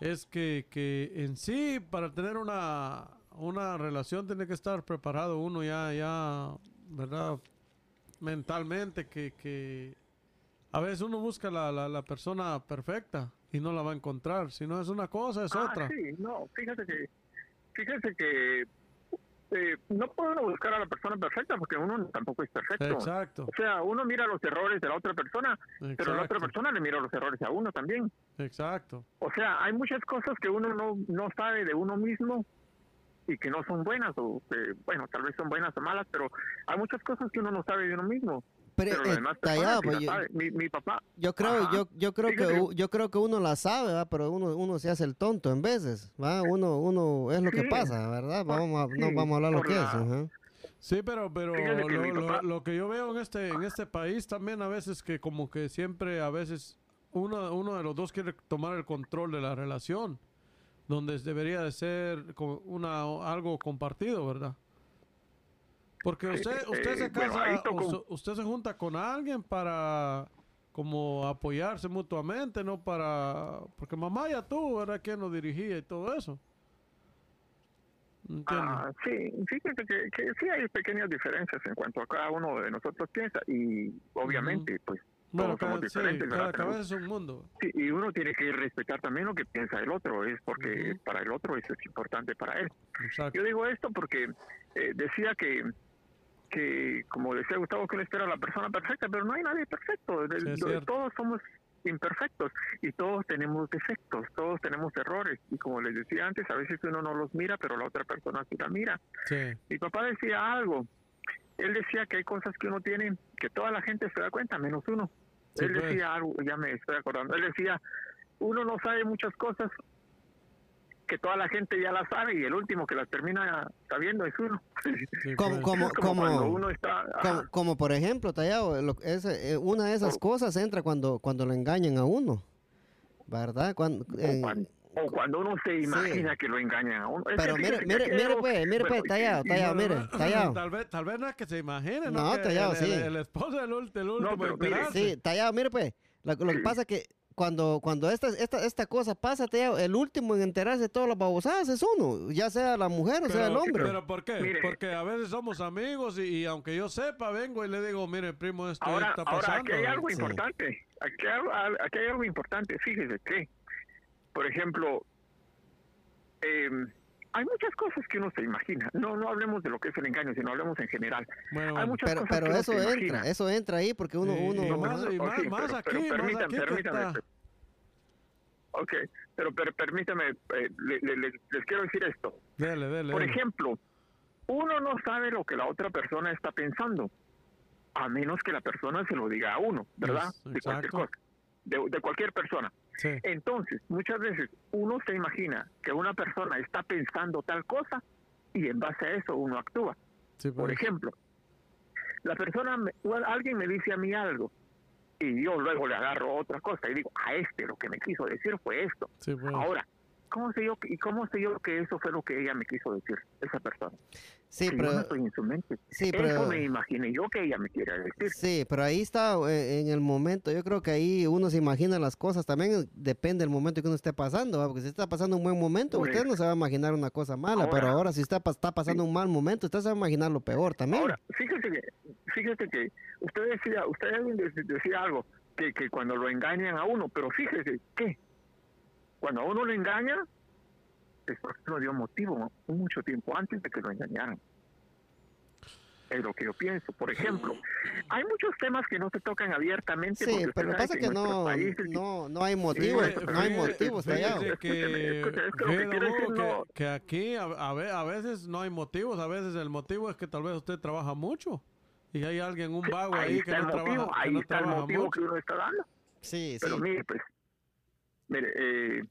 [SPEAKER 2] Es que, que en sí, para tener una, una relación, tiene que estar preparado uno ya, ya ¿verdad? Mentalmente, que, que a veces uno busca la, la, la persona perfecta y no la va a encontrar. Si no es una cosa, es
[SPEAKER 3] Ah,
[SPEAKER 2] otra.
[SPEAKER 3] sí, no, fíjate que, fíjate que eh, no puede uno buscar a la persona perfecta porque uno tampoco es perfecto.
[SPEAKER 2] Exacto,
[SPEAKER 3] O sea, uno mira los errores de la otra persona, pero la otra
[SPEAKER 2] exacto,
[SPEAKER 3] persona le mira los errores a uno también.
[SPEAKER 2] exacto.
[SPEAKER 3] O sea, hay muchas cosas que uno no, no sabe de uno mismo y que no son buenas, o que, bueno, tal vez son buenas o malas, pero hay muchas cosas que uno no sabe de uno mismo.
[SPEAKER 1] Pero,
[SPEAKER 3] Pero
[SPEAKER 1] eh, Tallado, pues, yo,
[SPEAKER 3] mi, mi papá,
[SPEAKER 1] yo creo,
[SPEAKER 3] Ajá.
[SPEAKER 1] yo, yo creo que yo creo que uno la sabe, ¿verdad? pero uno, uno se hace el tonto en veces, ¿va? Uno, uno es lo que
[SPEAKER 3] Sí.
[SPEAKER 1] pasa, ¿verdad?
[SPEAKER 3] Por-
[SPEAKER 1] Vamos a, no vamos a hablar lo que es.
[SPEAKER 3] la-
[SPEAKER 1] ajá.
[SPEAKER 2] Sí, pero, pero
[SPEAKER 3] que
[SPEAKER 2] lo, lo-
[SPEAKER 3] papá-
[SPEAKER 2] lo que yo veo en este, en este país también a veces que como que siempre a veces uno, uno de los dos quiere tomar el control de la relación, donde debería de ser una, algo compartido, ¿verdad? Porque usted,
[SPEAKER 3] eh,
[SPEAKER 2] usted se
[SPEAKER 3] eh,
[SPEAKER 2] casa, usted, usted se junta con alguien para como apoyarse mutuamente, no para... Porque mamá ya tú, ¿verdad? ¿Quién nos dirigía y todo eso?
[SPEAKER 3] Ah, sí, fíjate que, que sí hay pequeñas diferencias en cuanto a cada uno de nosotros piensa y obviamente pues
[SPEAKER 2] Bueno,
[SPEAKER 3] Todos somos
[SPEAKER 2] cada, sí,
[SPEAKER 3] diferentes,
[SPEAKER 2] cada
[SPEAKER 3] ¿verdad?
[SPEAKER 2] cabeza es un mundo.
[SPEAKER 3] Sí, y uno tiene que respetar también lo que piensa el otro, es porque
[SPEAKER 2] Ujú.
[SPEAKER 3] para el otro eso es importante para él.
[SPEAKER 2] Exacto.
[SPEAKER 3] Yo digo esto porque eh, decía que, que, como decía Gustavo, que él espera a la persona perfecta, pero no hay nadie perfecto. De-
[SPEAKER 2] Sí,
[SPEAKER 3] de- todos somos imperfectos y todos tenemos defectos, todos tenemos errores. Y como les decía antes, a veces uno no los mira, pero la otra persona sí la mira.
[SPEAKER 2] Sí.
[SPEAKER 3] Mi papá decía algo. Él decía que hay cosas que uno tiene que toda la gente se da cuenta, menos uno.
[SPEAKER 2] Sí,
[SPEAKER 3] él
[SPEAKER 2] pues.
[SPEAKER 3] decía algo, ya me estoy acordando. Él decía, uno no sabe muchas cosas que toda la gente ya las sabe y el último que las termina sabiendo es uno.
[SPEAKER 2] sí,
[SPEAKER 1] Como- como-
[SPEAKER 3] Es como
[SPEAKER 1] como-
[SPEAKER 3] uno está...
[SPEAKER 1] Como, por ejemplo, Tallado, lo- ese, eh, una de esas
[SPEAKER 3] Oh.
[SPEAKER 1] cosas entra cuando, cuando le engañan a uno, ¿verdad? Cuando,
[SPEAKER 3] o cuando uno se imagina que lo engañan a uno. Que
[SPEAKER 1] pero mire,
[SPEAKER 3] que
[SPEAKER 1] mire, mire pues, mire pues, Tallado, Tallado,
[SPEAKER 2] No,
[SPEAKER 1] mire,
[SPEAKER 2] no,
[SPEAKER 1] Tallado.
[SPEAKER 2] Tal vez, tal vez no es que se imagine,
[SPEAKER 1] No,
[SPEAKER 2] Que
[SPEAKER 1] Tallado,
[SPEAKER 2] el,
[SPEAKER 1] sí.
[SPEAKER 2] el esposo del, último
[SPEAKER 3] pero
[SPEAKER 2] en
[SPEAKER 3] mire.
[SPEAKER 1] Sí, Tallado, mire pues, lo, lo que pasa es que cuando, cuando esta, esta, esta cosa pasa, Tallado, el último en enterarse de todas las babosadas es uno, ya sea la mujer o sea el
[SPEAKER 2] Pero-
[SPEAKER 1] hombre.
[SPEAKER 2] ¿Pero por qué?
[SPEAKER 3] Mire.
[SPEAKER 2] Porque a veces somos amigos y, y aunque yo sepa, vengo y le digo, mire, primo, esto
[SPEAKER 3] Ahora,
[SPEAKER 2] está
[SPEAKER 3] ahora
[SPEAKER 2] pasando.
[SPEAKER 3] aquí hay algo
[SPEAKER 1] Sí.
[SPEAKER 3] importante. Aquí hay, aquí hay algo importante. Fíjese que, por ejemplo, eh, hay muchas cosas que uno se imagina. No, no hablemos de lo que es el engaño, sino hablemos en general.
[SPEAKER 2] Bueno,
[SPEAKER 3] Hay muchas
[SPEAKER 1] pero
[SPEAKER 3] cosas
[SPEAKER 1] pero
[SPEAKER 3] que uno
[SPEAKER 1] eso
[SPEAKER 3] se
[SPEAKER 1] entra,
[SPEAKER 3] imagina.
[SPEAKER 1] eso entra ahí porque uno, uno,
[SPEAKER 2] y más- y
[SPEAKER 3] Oh,
[SPEAKER 2] más-
[SPEAKER 3] sí,
[SPEAKER 2] más
[SPEAKER 3] pero-
[SPEAKER 2] aquí,
[SPEAKER 3] pero
[SPEAKER 2] más está.
[SPEAKER 3] Ok, pero, pero permítame, eh, le- le- le- les quiero decir esto.
[SPEAKER 2] Dele, dele.
[SPEAKER 3] Por
[SPEAKER 2] dele.
[SPEAKER 3] ejemplo, uno no sabe lo que la otra persona está pensando, a menos que la persona se lo diga a uno, ¿verdad? De cualquier cosa, de, de cualquier persona.
[SPEAKER 2] Sí.
[SPEAKER 3] Entonces, muchas veces uno se imagina que una persona está pensando tal cosa y en base a eso uno actúa.
[SPEAKER 2] sí,
[SPEAKER 3] Por
[SPEAKER 2] pues.
[SPEAKER 3] ejemplo, la persona, alguien me dice a mí algo y yo luego le agarro otra cosa y digo, a este lo que me quiso decir fue esto.
[SPEAKER 2] Sí, pues.
[SPEAKER 3] Ahora, ¿cómo sé yo y cómo sé yo que eso fue lo que ella me quiso decir, esa persona?
[SPEAKER 1] Sí,
[SPEAKER 3] Si yo
[SPEAKER 1] pero
[SPEAKER 3] no estoy en su mente.
[SPEAKER 1] sí,
[SPEAKER 3] Eso
[SPEAKER 1] pero
[SPEAKER 3] me imaginé yo que ella me quiere decir.
[SPEAKER 1] Sí, pero ahí está eh, en el momento. Yo creo que ahí uno se imagina las cosas. También depende del momento que uno esté pasando. ¿va? Porque si está pasando un buen momento,
[SPEAKER 3] Por
[SPEAKER 1] usted no se va a imaginar una cosa mala. pero
[SPEAKER 3] Ahora-
[SPEAKER 1] ahora si pa- está pasando un mal momento, usted se va a imaginar lo peor también.
[SPEAKER 3] Ahora, fíjese que, fíjese que usted decía, usted de- decía algo, que, que cuando lo engañan a uno, pero fíjese que cuando a uno lo engaña, es porque no dio motivo mucho tiempo antes de que lo engañaran. Es lo que yo pienso. Por ejemplo, hay muchos temas que no se tocan abiertamente.
[SPEAKER 1] sí, pero que pasa es que
[SPEAKER 3] nuestros
[SPEAKER 1] no,
[SPEAKER 3] países-
[SPEAKER 1] no, no hay motivos.
[SPEAKER 3] Fíjese,
[SPEAKER 1] no hay motivos,
[SPEAKER 2] que,
[SPEAKER 3] que que
[SPEAKER 2] que, que aquí a, a ve- a veces no hay motivos, a veces el motivo es que tal vez usted trabaja mucho y hay alguien, un vago ahí,
[SPEAKER 3] ahí
[SPEAKER 2] que
[SPEAKER 3] el
[SPEAKER 2] no
[SPEAKER 3] motivo,
[SPEAKER 2] trabaja, que
[SPEAKER 3] ahí
[SPEAKER 2] no
[SPEAKER 3] está el
[SPEAKER 2] trabaja
[SPEAKER 3] motivo
[SPEAKER 2] mucho.
[SPEAKER 3] que uno está dando.
[SPEAKER 1] Sí, sí.
[SPEAKER 3] Pero mire, pues, mire, eh,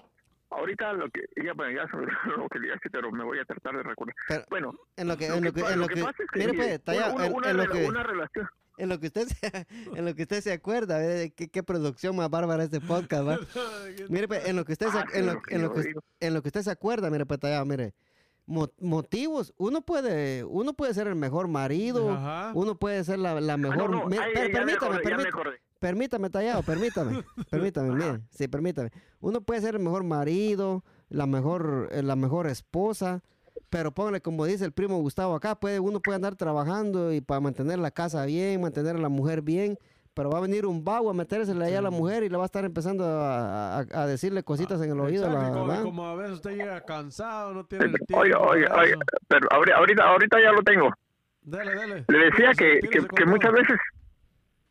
[SPEAKER 3] ahorita lo que, ya, bueno, ya me olvidó lo que le dije, pero me voy a tratar de recordar.
[SPEAKER 1] Pero
[SPEAKER 3] Bueno,
[SPEAKER 1] en lo que,
[SPEAKER 3] lo
[SPEAKER 1] en lo que, en
[SPEAKER 3] lo
[SPEAKER 1] lo
[SPEAKER 3] que
[SPEAKER 1] que,
[SPEAKER 3] pasa es que,
[SPEAKER 1] mire, pues, Tallado,
[SPEAKER 3] una,
[SPEAKER 1] en-
[SPEAKER 3] una
[SPEAKER 1] en lo
[SPEAKER 3] rela-
[SPEAKER 1] que,
[SPEAKER 3] una relación,
[SPEAKER 1] en lo que usted se, en lo que usted se acuerda, ¿ve? ¿Qué, qué producción más bárbara este podcast, ¿va? Mire, pues, en lo que usted se,
[SPEAKER 3] Ah,
[SPEAKER 1] en lo,
[SPEAKER 3] lo
[SPEAKER 1] en lo que, en lo que usted se acuerda, mire, pues, Tallado, mire, mo- motivos, uno puede, uno puede ser el mejor marido,
[SPEAKER 2] Ajá.
[SPEAKER 1] uno puede ser la, la
[SPEAKER 3] Ah,
[SPEAKER 1] mejor,
[SPEAKER 3] no, no,
[SPEAKER 1] mire,
[SPEAKER 3] ahí,
[SPEAKER 1] per-
[SPEAKER 3] ya me
[SPEAKER 1] permítame,
[SPEAKER 3] acordé, me
[SPEAKER 1] permítame. Permítame, Tallado, permítame, permítame, mire, sí, permítame, uno puede ser el mejor marido, la mejor, eh, la mejor esposa, pero póngale como dice el primo Gustavo acá, puede, uno puede andar trabajando y para mantener la casa bien, mantener a la mujer bien, pero va a venir un vago a metérsele allá a la mujer y le va a estar empezando a, a- a decirle cositas en el oído. La
[SPEAKER 2] como, a veces usted llega cansado, no tiene el tiempo. Para
[SPEAKER 3] oiga,
[SPEAKER 2] eso.
[SPEAKER 3] pero ahori- ahorita, ahorita ya lo tengo.
[SPEAKER 2] Dele, dele.
[SPEAKER 3] Le decía que, muchas veces,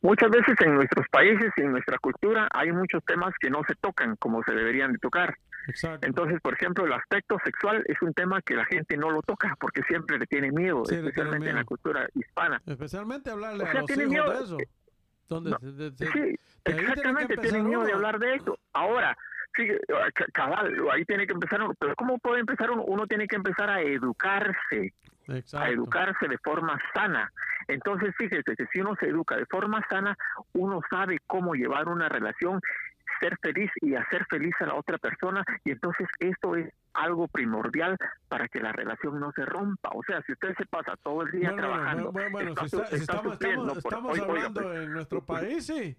[SPEAKER 3] muchas veces en nuestros países y en nuestra cultura hay muchos temas que no se tocan como se deberían de tocar.
[SPEAKER 2] Exacto.
[SPEAKER 3] Entonces, por ejemplo, el aspecto sexual es un tema que la gente no lo toca porque siempre le tiene miedo,
[SPEAKER 2] Sí, le tiene
[SPEAKER 3] especialmente en la
[SPEAKER 2] miedo.
[SPEAKER 3] cultura hispana.
[SPEAKER 2] Especialmente hablarle
[SPEAKER 3] O
[SPEAKER 2] a
[SPEAKER 3] sea,
[SPEAKER 2] los
[SPEAKER 3] tiene
[SPEAKER 2] hijos
[SPEAKER 3] miedo.
[SPEAKER 2] de eso. Donde
[SPEAKER 3] No,
[SPEAKER 2] se- de- se-
[SPEAKER 3] Sí,
[SPEAKER 2] de tiene
[SPEAKER 3] exactamente, tienen miedo de
[SPEAKER 2] uno.
[SPEAKER 3] hablar de eso. Ahora, sí, ca- cabal, ahí tiene que empezar uno. Pero ¿cómo puede empezar uno? Uno tiene que empezar a educarse, a educarse de forma sana. Entonces, fíjese que si uno se educa de forma sana, uno sabe cómo llevar una relación, ser feliz y hacer feliz a la otra persona. Y entonces esto es algo primordial para que la relación no se rompa. O sea, si usted se pasa todo el día
[SPEAKER 2] Bueno,
[SPEAKER 3] trabajando,
[SPEAKER 2] bueno, bueno,
[SPEAKER 3] está
[SPEAKER 2] si, está-
[SPEAKER 3] está
[SPEAKER 2] estamos, hablando
[SPEAKER 3] pues,
[SPEAKER 2] en nuestro país, sí.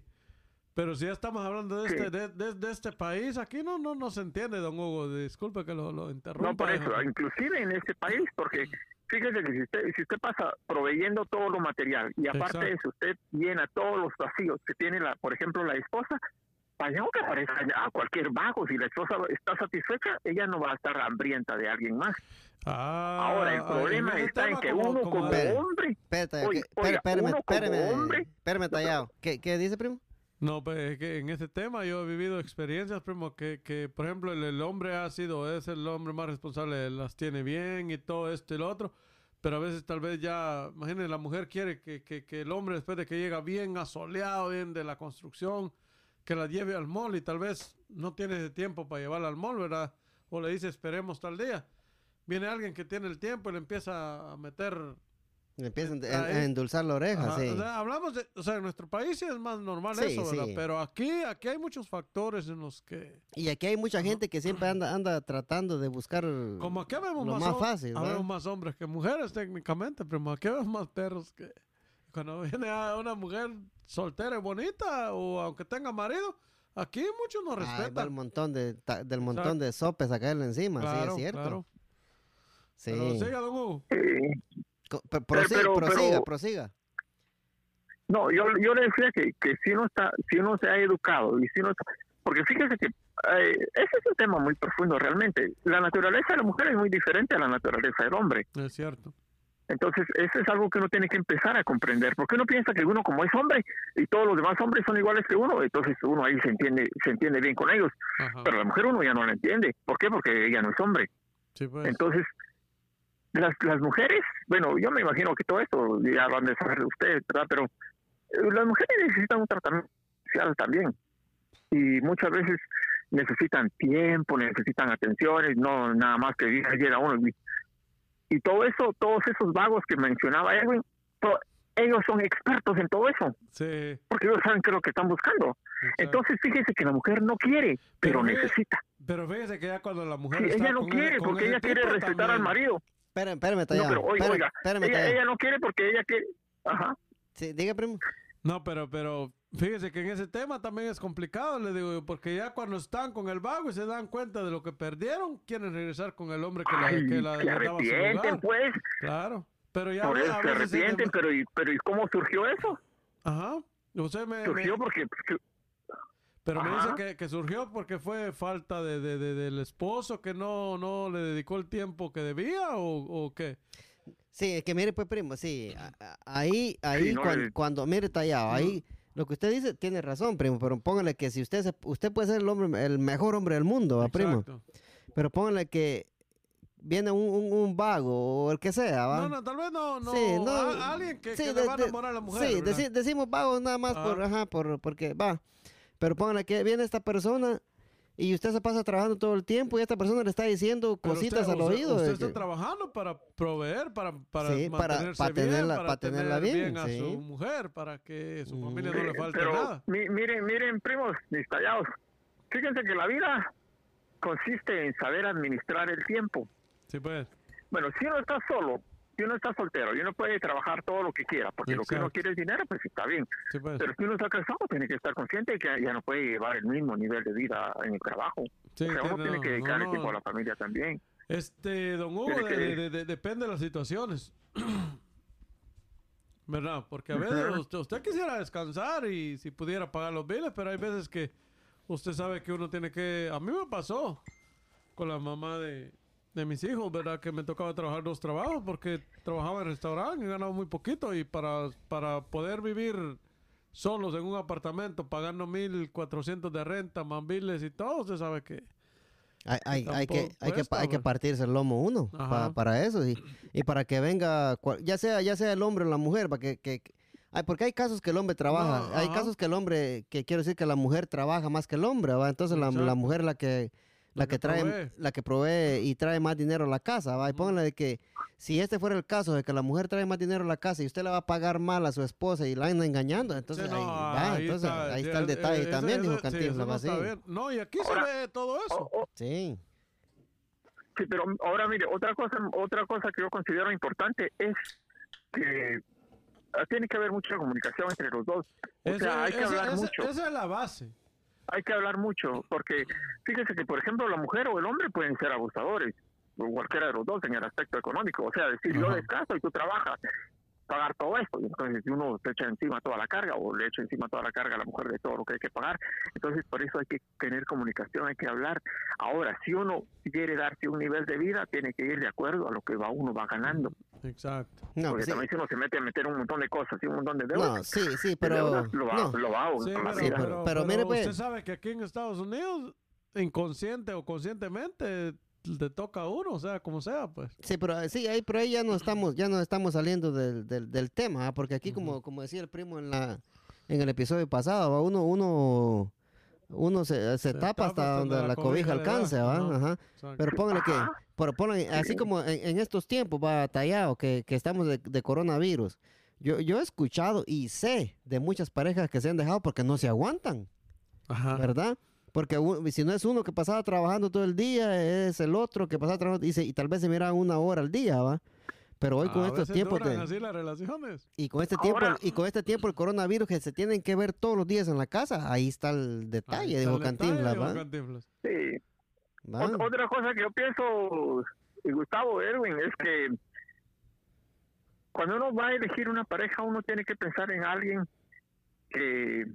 [SPEAKER 2] Pero si ya estamos hablando de
[SPEAKER 3] Sí.
[SPEAKER 2] este, de, de- de este país, aquí no, no, no se entiende, don Hugo. Disculpe que lo, lo interrumpa.
[SPEAKER 3] No por eso,
[SPEAKER 2] hijo.
[SPEAKER 3] inclusive en este país, porque fíjese que si usted, si usted pasa proveyendo todo lo material y aparte de eso usted llena todos los vacíos que tiene, la, por ejemplo, la esposa, vaya que aparezca a cualquier vago, si la esposa está satisfecha, ella no va a estar hambrienta de alguien más.
[SPEAKER 2] Ah,
[SPEAKER 3] Ahora, el problema
[SPEAKER 2] en ese
[SPEAKER 3] está en que
[SPEAKER 2] como-
[SPEAKER 3] uno
[SPEAKER 2] como
[SPEAKER 3] como hombre,
[SPEAKER 1] espérame, espérame,
[SPEAKER 3] hombre-
[SPEAKER 1] espérame, tallado. ¿Qué, ¿Qué dice, primo?
[SPEAKER 2] No, pues es que en ese tema yo he vivido experiencias, primo, que, que por ejemplo el, el hombre ha sido, es el hombre más responsable, las tiene bien y todo esto y lo otro, pero a veces tal vez ya, imagínense, la mujer quiere que, que, que el hombre después de que llega bien asoleado, bien de la construcción, que la lleve al mall y tal vez no tiene ese tiempo para llevarla al mall, ¿verdad? O le dice esperemos tal día. Viene alguien que tiene el tiempo y le empieza a meter
[SPEAKER 1] Empiezan a, endulzar la oreja,
[SPEAKER 2] Ajá,
[SPEAKER 1] sí.
[SPEAKER 2] o sea, hablamos de, o sea, en nuestro país sí es más normal
[SPEAKER 1] Sí,
[SPEAKER 2] eso, ¿verdad?
[SPEAKER 1] sí.
[SPEAKER 2] Pero aquí, aquí hay muchos factores en los que,
[SPEAKER 1] Y aquí hay mucha gente que siempre anda, anda tratando de buscar
[SPEAKER 2] como aquí vemos
[SPEAKER 1] lo
[SPEAKER 2] más,
[SPEAKER 1] más fácil,
[SPEAKER 2] habemos
[SPEAKER 1] ¿verdad?
[SPEAKER 2] más hombres que mujeres técnicamente, pero aquí vemos más perros que cuando viene a una mujer soltera y bonita o aunque tenga marido, aquí muchos no
[SPEAKER 1] va el
[SPEAKER 2] respetan.
[SPEAKER 1] montón de, ta- del montón
[SPEAKER 2] Exacto.
[SPEAKER 1] de sopes a caerle encima,
[SPEAKER 2] claro,
[SPEAKER 1] sí, es cierto.
[SPEAKER 2] claro.
[SPEAKER 1] Sí.
[SPEAKER 2] Pero siga, don Hugo.
[SPEAKER 1] Prosiga,
[SPEAKER 3] pero-
[SPEAKER 1] prosiga,
[SPEAKER 3] pero-
[SPEAKER 1] prosiga.
[SPEAKER 3] No, yo, yo le decía que, que si uno está, si uno se ha educado y si uno está- porque fíjese que eh, ese es un tema muy profundo realmente. La naturaleza de la mujer es muy diferente a la naturaleza del hombre.
[SPEAKER 2] Es cierto.
[SPEAKER 3] Entonces, eso es algo que uno tiene que empezar a comprender, porque uno piensa que uno como es hombre y todos los demás hombres son iguales que uno, entonces uno ahí se entiende, se entiende bien con ellos,
[SPEAKER 2] Ajá.
[SPEAKER 3] pero la mujer uno ya no la entiende. ¿Por qué? Porque ella no es hombre.
[SPEAKER 2] Sí, pues.
[SPEAKER 3] Entonces, las, las mujeres, bueno, yo me imagino que todo esto ya van a saber ustedes, ¿verdad? Pero eh, las mujeres necesitan un tratamiento especial también. Y muchas veces necesitan tiempo, necesitan atenciones, no nada más que diga ayer a uno. Y, todo eso, todos esos vagos que mencionaba Edwin, ellos son expertos en todo eso,
[SPEAKER 2] sí.
[SPEAKER 3] porque ellos saben qué es lo que están buscando.
[SPEAKER 2] exacto.
[SPEAKER 3] Entonces, fíjese que la mujer no quiere, pero necesita.
[SPEAKER 2] Pero fíjese que ya cuando la mujer
[SPEAKER 3] Sí,
[SPEAKER 2] está
[SPEAKER 3] ella no
[SPEAKER 2] con
[SPEAKER 3] quiere, porque ella quiere respetar al marido.
[SPEAKER 1] Espérame, espérame,
[SPEAKER 3] No,
[SPEAKER 1] tallado.
[SPEAKER 3] pero oiga,
[SPEAKER 1] Espérame,
[SPEAKER 3] oiga,
[SPEAKER 1] espérame,
[SPEAKER 3] ella, ella no quiere porque ella quiere. Ajá.
[SPEAKER 1] Sí, diga, primo.
[SPEAKER 2] No, pero, pero fíjese que en ese tema también es complicado, le digo, yo, porque ya cuando están con el vago y se dan cuenta de lo que perdieron, quieren regresar con el hombre que la,
[SPEAKER 3] Ay,
[SPEAKER 2] que la
[SPEAKER 3] se
[SPEAKER 2] su
[SPEAKER 3] arrepienten,
[SPEAKER 2] lugar.
[SPEAKER 3] pues.
[SPEAKER 2] Claro, pero ya
[SPEAKER 3] Por eso se arrepienten, pero ¿y, pero ¿y cómo surgió eso?
[SPEAKER 2] Ajá, usted me, me-
[SPEAKER 3] Surgió porque.
[SPEAKER 2] Pero me dice que, que surgió porque fue falta de, de- de- del esposo que no, no le dedicó el tiempo que debía o, o qué.
[SPEAKER 1] Sí, es que mire, pues, primo, sí. Ahí, ahí,
[SPEAKER 3] Sí, no
[SPEAKER 1] cuan-
[SPEAKER 3] le-
[SPEAKER 1] cuando, mire, tallado, ahí, lo que usted dice tiene razón, primo, pero póngale que si usted, se- usted puede ser el hombre, el mejor hombre del mundo, ¿va, primo? Pero póngale que viene un, un- un vago o el que sea, ¿va?
[SPEAKER 2] No, no, tal vez no, no,
[SPEAKER 1] Sí, no,
[SPEAKER 2] a- alguien que,
[SPEAKER 1] sí,
[SPEAKER 2] que
[SPEAKER 1] de-
[SPEAKER 2] le va a enamorar a la mujer.
[SPEAKER 1] Sí, decimos vagos nada más por,
[SPEAKER 2] ajá,
[SPEAKER 1] por, porque va. Pero póngale que viene esta persona y usted se pasa trabajando todo el tiempo y esta persona le está diciendo cositas
[SPEAKER 2] usted-
[SPEAKER 1] al
[SPEAKER 2] usted-
[SPEAKER 1] oído.
[SPEAKER 2] Usted
[SPEAKER 1] de
[SPEAKER 2] está
[SPEAKER 1] que-
[SPEAKER 2] trabajando para proveer, para, para
[SPEAKER 1] Sí, para-
[SPEAKER 2] mantenerse
[SPEAKER 1] para
[SPEAKER 2] bien,
[SPEAKER 1] tenerla-
[SPEAKER 2] para,
[SPEAKER 1] para tenerla
[SPEAKER 2] tener
[SPEAKER 1] bien,
[SPEAKER 2] a su mujer, para que su
[SPEAKER 1] Mm.
[SPEAKER 2] familia no le falte
[SPEAKER 3] pero
[SPEAKER 2] nada.
[SPEAKER 3] mi- miren, miren, primos, mis tallados. Fíjense que la vida consiste en saber administrar el tiempo.
[SPEAKER 2] Sí, pues.
[SPEAKER 3] Bueno, si uno está solo, si uno está soltero y uno puede trabajar todo lo que quiera, porque lo que uno
[SPEAKER 2] Exacto.
[SPEAKER 3] quiere es dinero, pues está bien.
[SPEAKER 2] Sí, pues.
[SPEAKER 3] Pero si uno está casado, tiene que estar consciente de que ya no puede llevar el mismo nivel de vida en el trabajo.
[SPEAKER 2] Sí,
[SPEAKER 3] o sea, uno
[SPEAKER 2] tiene-
[SPEAKER 3] tiene que
[SPEAKER 2] no,
[SPEAKER 3] dedicar
[SPEAKER 2] no,
[SPEAKER 3] el tiempo a la familia también.
[SPEAKER 2] Este, don Hugo, de-
[SPEAKER 3] que-
[SPEAKER 2] de- de- depende de las situaciones. ¿Verdad? Porque a veces
[SPEAKER 3] Ujú.
[SPEAKER 2] usted, usted quisiera descansar y si pudiera pagar los biles, pero hay veces que usted sabe que uno tiene que... A mí me pasó con la mamá de, de mis hijos, ¿verdad? Que me tocaba trabajar dos trabajos porque trabajaba en restaurante y ganaba muy poquito y para, para poder vivir solos en un apartamento pagando 1.400 de renta, más biles y todo, usted sabe que...
[SPEAKER 1] Hay, hay, hay que, hay, que, hay que partirse el lomo uno pa- para eso y, y para que venga, ya sea ya sea el hombre o la mujer, para que, que- ay, porque hay casos que el hombre trabaja,
[SPEAKER 2] No,
[SPEAKER 1] hay casos que el hombre, que quiero decir que la mujer trabaja más que el hombre, ¿va? entonces la, la mujer la que la, que,
[SPEAKER 2] que
[SPEAKER 1] trae,
[SPEAKER 2] provee.
[SPEAKER 1] la que provee y trae más dinero a la casa, ¿va? y póngale de que si este fuera el caso de que la mujer trae más dinero a la casa y usted le va a pagar mal a su esposa y la anda engañando, entonces
[SPEAKER 2] Sí,
[SPEAKER 1] ahí,
[SPEAKER 2] no,
[SPEAKER 1] va,
[SPEAKER 2] ahí
[SPEAKER 1] entonces
[SPEAKER 2] está,
[SPEAKER 1] ahí está el
[SPEAKER 2] eh,
[SPEAKER 1] detalle
[SPEAKER 2] eh,
[SPEAKER 1] también,
[SPEAKER 2] ese-
[SPEAKER 1] dijo
[SPEAKER 2] ese- sí,
[SPEAKER 1] Cantinflas,
[SPEAKER 2] no.
[SPEAKER 1] Sí.
[SPEAKER 2] bien. No, y aquí
[SPEAKER 3] Ahora-
[SPEAKER 2] se ve todo eso.
[SPEAKER 3] O- o-
[SPEAKER 1] Sí.
[SPEAKER 3] Sí, pero ahora mire, otra cosa, otra cosa que yo considero importante es que ah, tiene que haber mucha comunicación entre los dos. O
[SPEAKER 2] Ese-
[SPEAKER 3] sea, hay que
[SPEAKER 2] ese-
[SPEAKER 3] hablar
[SPEAKER 2] ese-
[SPEAKER 3] mucho,
[SPEAKER 2] Esa es la base.
[SPEAKER 3] Hay que hablar mucho, porque fíjese que, por ejemplo, la mujer o el hombre pueden ser abusadores, cualquiera de los dos en el aspecto económico. O sea, decir, yo descanso y tú trabajas, pagar todo esto. Y entonces si uno se echa encima toda la carga o le echa encima toda la carga a la mujer de todo lo que hay que pagar. Entonces, por eso hay que tener comunicación, hay que hablar. Ahora, si uno quiere darse un nivel de vida, tiene que ir de acuerdo a lo que va uno va ganando.
[SPEAKER 2] Exacto.
[SPEAKER 1] No,
[SPEAKER 3] Porque
[SPEAKER 1] sí,
[SPEAKER 3] también si uno se mete a meter un montón de cosas y un montón de deudas,
[SPEAKER 1] no, sí, sí, pero
[SPEAKER 3] deudas, lo va,
[SPEAKER 1] no.
[SPEAKER 3] lo va uno
[SPEAKER 2] Sí,
[SPEAKER 3] a la
[SPEAKER 2] pero,
[SPEAKER 1] Sí,
[SPEAKER 3] vida.
[SPEAKER 1] pero- pero mire, pues.
[SPEAKER 2] usted sabe que aquí en Estados Unidos, inconsciente o conscientemente, te toca a uno, o sea, como sea, pues.
[SPEAKER 1] Sí, pero eh, sí, ahí, pero ahí ya no estamos, ya no estamos saliendo del, del, del tema, ¿ah? porque aquí como, como decía el primo en la, en el episodio pasado, ¿va? uno, uno, uno se, se tapa hasta donde la cobija
[SPEAKER 2] da.
[SPEAKER 1] alcance, ¿va?
[SPEAKER 2] Ajá.
[SPEAKER 1] Ajá.
[SPEAKER 2] Exacto.
[SPEAKER 1] Pero póngale que, pero póngale, así como en, en estos tiempos va tallado que, que estamos de, de coronavirus. Yo, yo he escuchado y sé de muchas parejas que se han dejado porque no se aguantan,
[SPEAKER 2] Ajá.
[SPEAKER 1] ¿verdad? Porque si no es uno que pasaba trabajando todo el día, es el otro que pasaba trabajando y, se- y tal vez se mira una hora al día, ¿va? Pero hoy con
[SPEAKER 2] A
[SPEAKER 1] estos
[SPEAKER 2] veces
[SPEAKER 1] tiempos
[SPEAKER 2] duran
[SPEAKER 1] de-
[SPEAKER 2] así las relaciones.
[SPEAKER 1] y con este tiempo y con este tiempo el coronavirus que se tienen que ver todos los días en la casa, ahí está el detalle, dijo
[SPEAKER 2] está detalle, dijo
[SPEAKER 1] ¿va?
[SPEAKER 2] Cantinflas.
[SPEAKER 3] Sí.
[SPEAKER 1] ¿Va?
[SPEAKER 3] Ot- Otra cosa que yo pienso, y Gustavo Erwin, es que cuando uno va a elegir una pareja, uno tiene que pensar en alguien que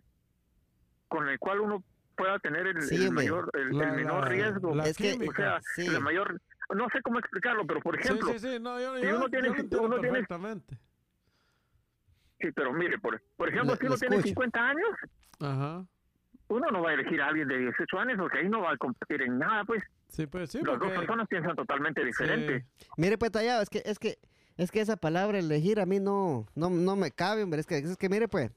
[SPEAKER 3] con el cual uno pueda tener el,
[SPEAKER 1] Sí,
[SPEAKER 3] el
[SPEAKER 1] hombre.
[SPEAKER 3] mayor, el,
[SPEAKER 2] La-
[SPEAKER 3] el menor
[SPEAKER 2] la-
[SPEAKER 3] riesgo.
[SPEAKER 2] la
[SPEAKER 1] Es que-
[SPEAKER 3] o sea,
[SPEAKER 1] Sí.
[SPEAKER 3] el mayor, no sé cómo explicarlo, pero por ejemplo,
[SPEAKER 2] sí, sí, sí, no, yo,
[SPEAKER 3] si
[SPEAKER 2] yo-
[SPEAKER 3] uno
[SPEAKER 2] yo
[SPEAKER 3] tiene- uno
[SPEAKER 2] perfectamente.
[SPEAKER 3] sí, pero mire, por, por ejemplo, si uno tiene
[SPEAKER 1] escucho.
[SPEAKER 3] 50 años,
[SPEAKER 2] Ajá.
[SPEAKER 3] uno no va a elegir a alguien de 18 años porque ahí no va a competir en nada, pues
[SPEAKER 2] Sí, pues sí,
[SPEAKER 3] las dos personas piensan totalmente diferente.
[SPEAKER 2] sí.
[SPEAKER 1] Mire, pues tallado, es que, es que, es que esa palabra elegir a mí no, no, no me cabe, hombre. Es que, es que mire, pues,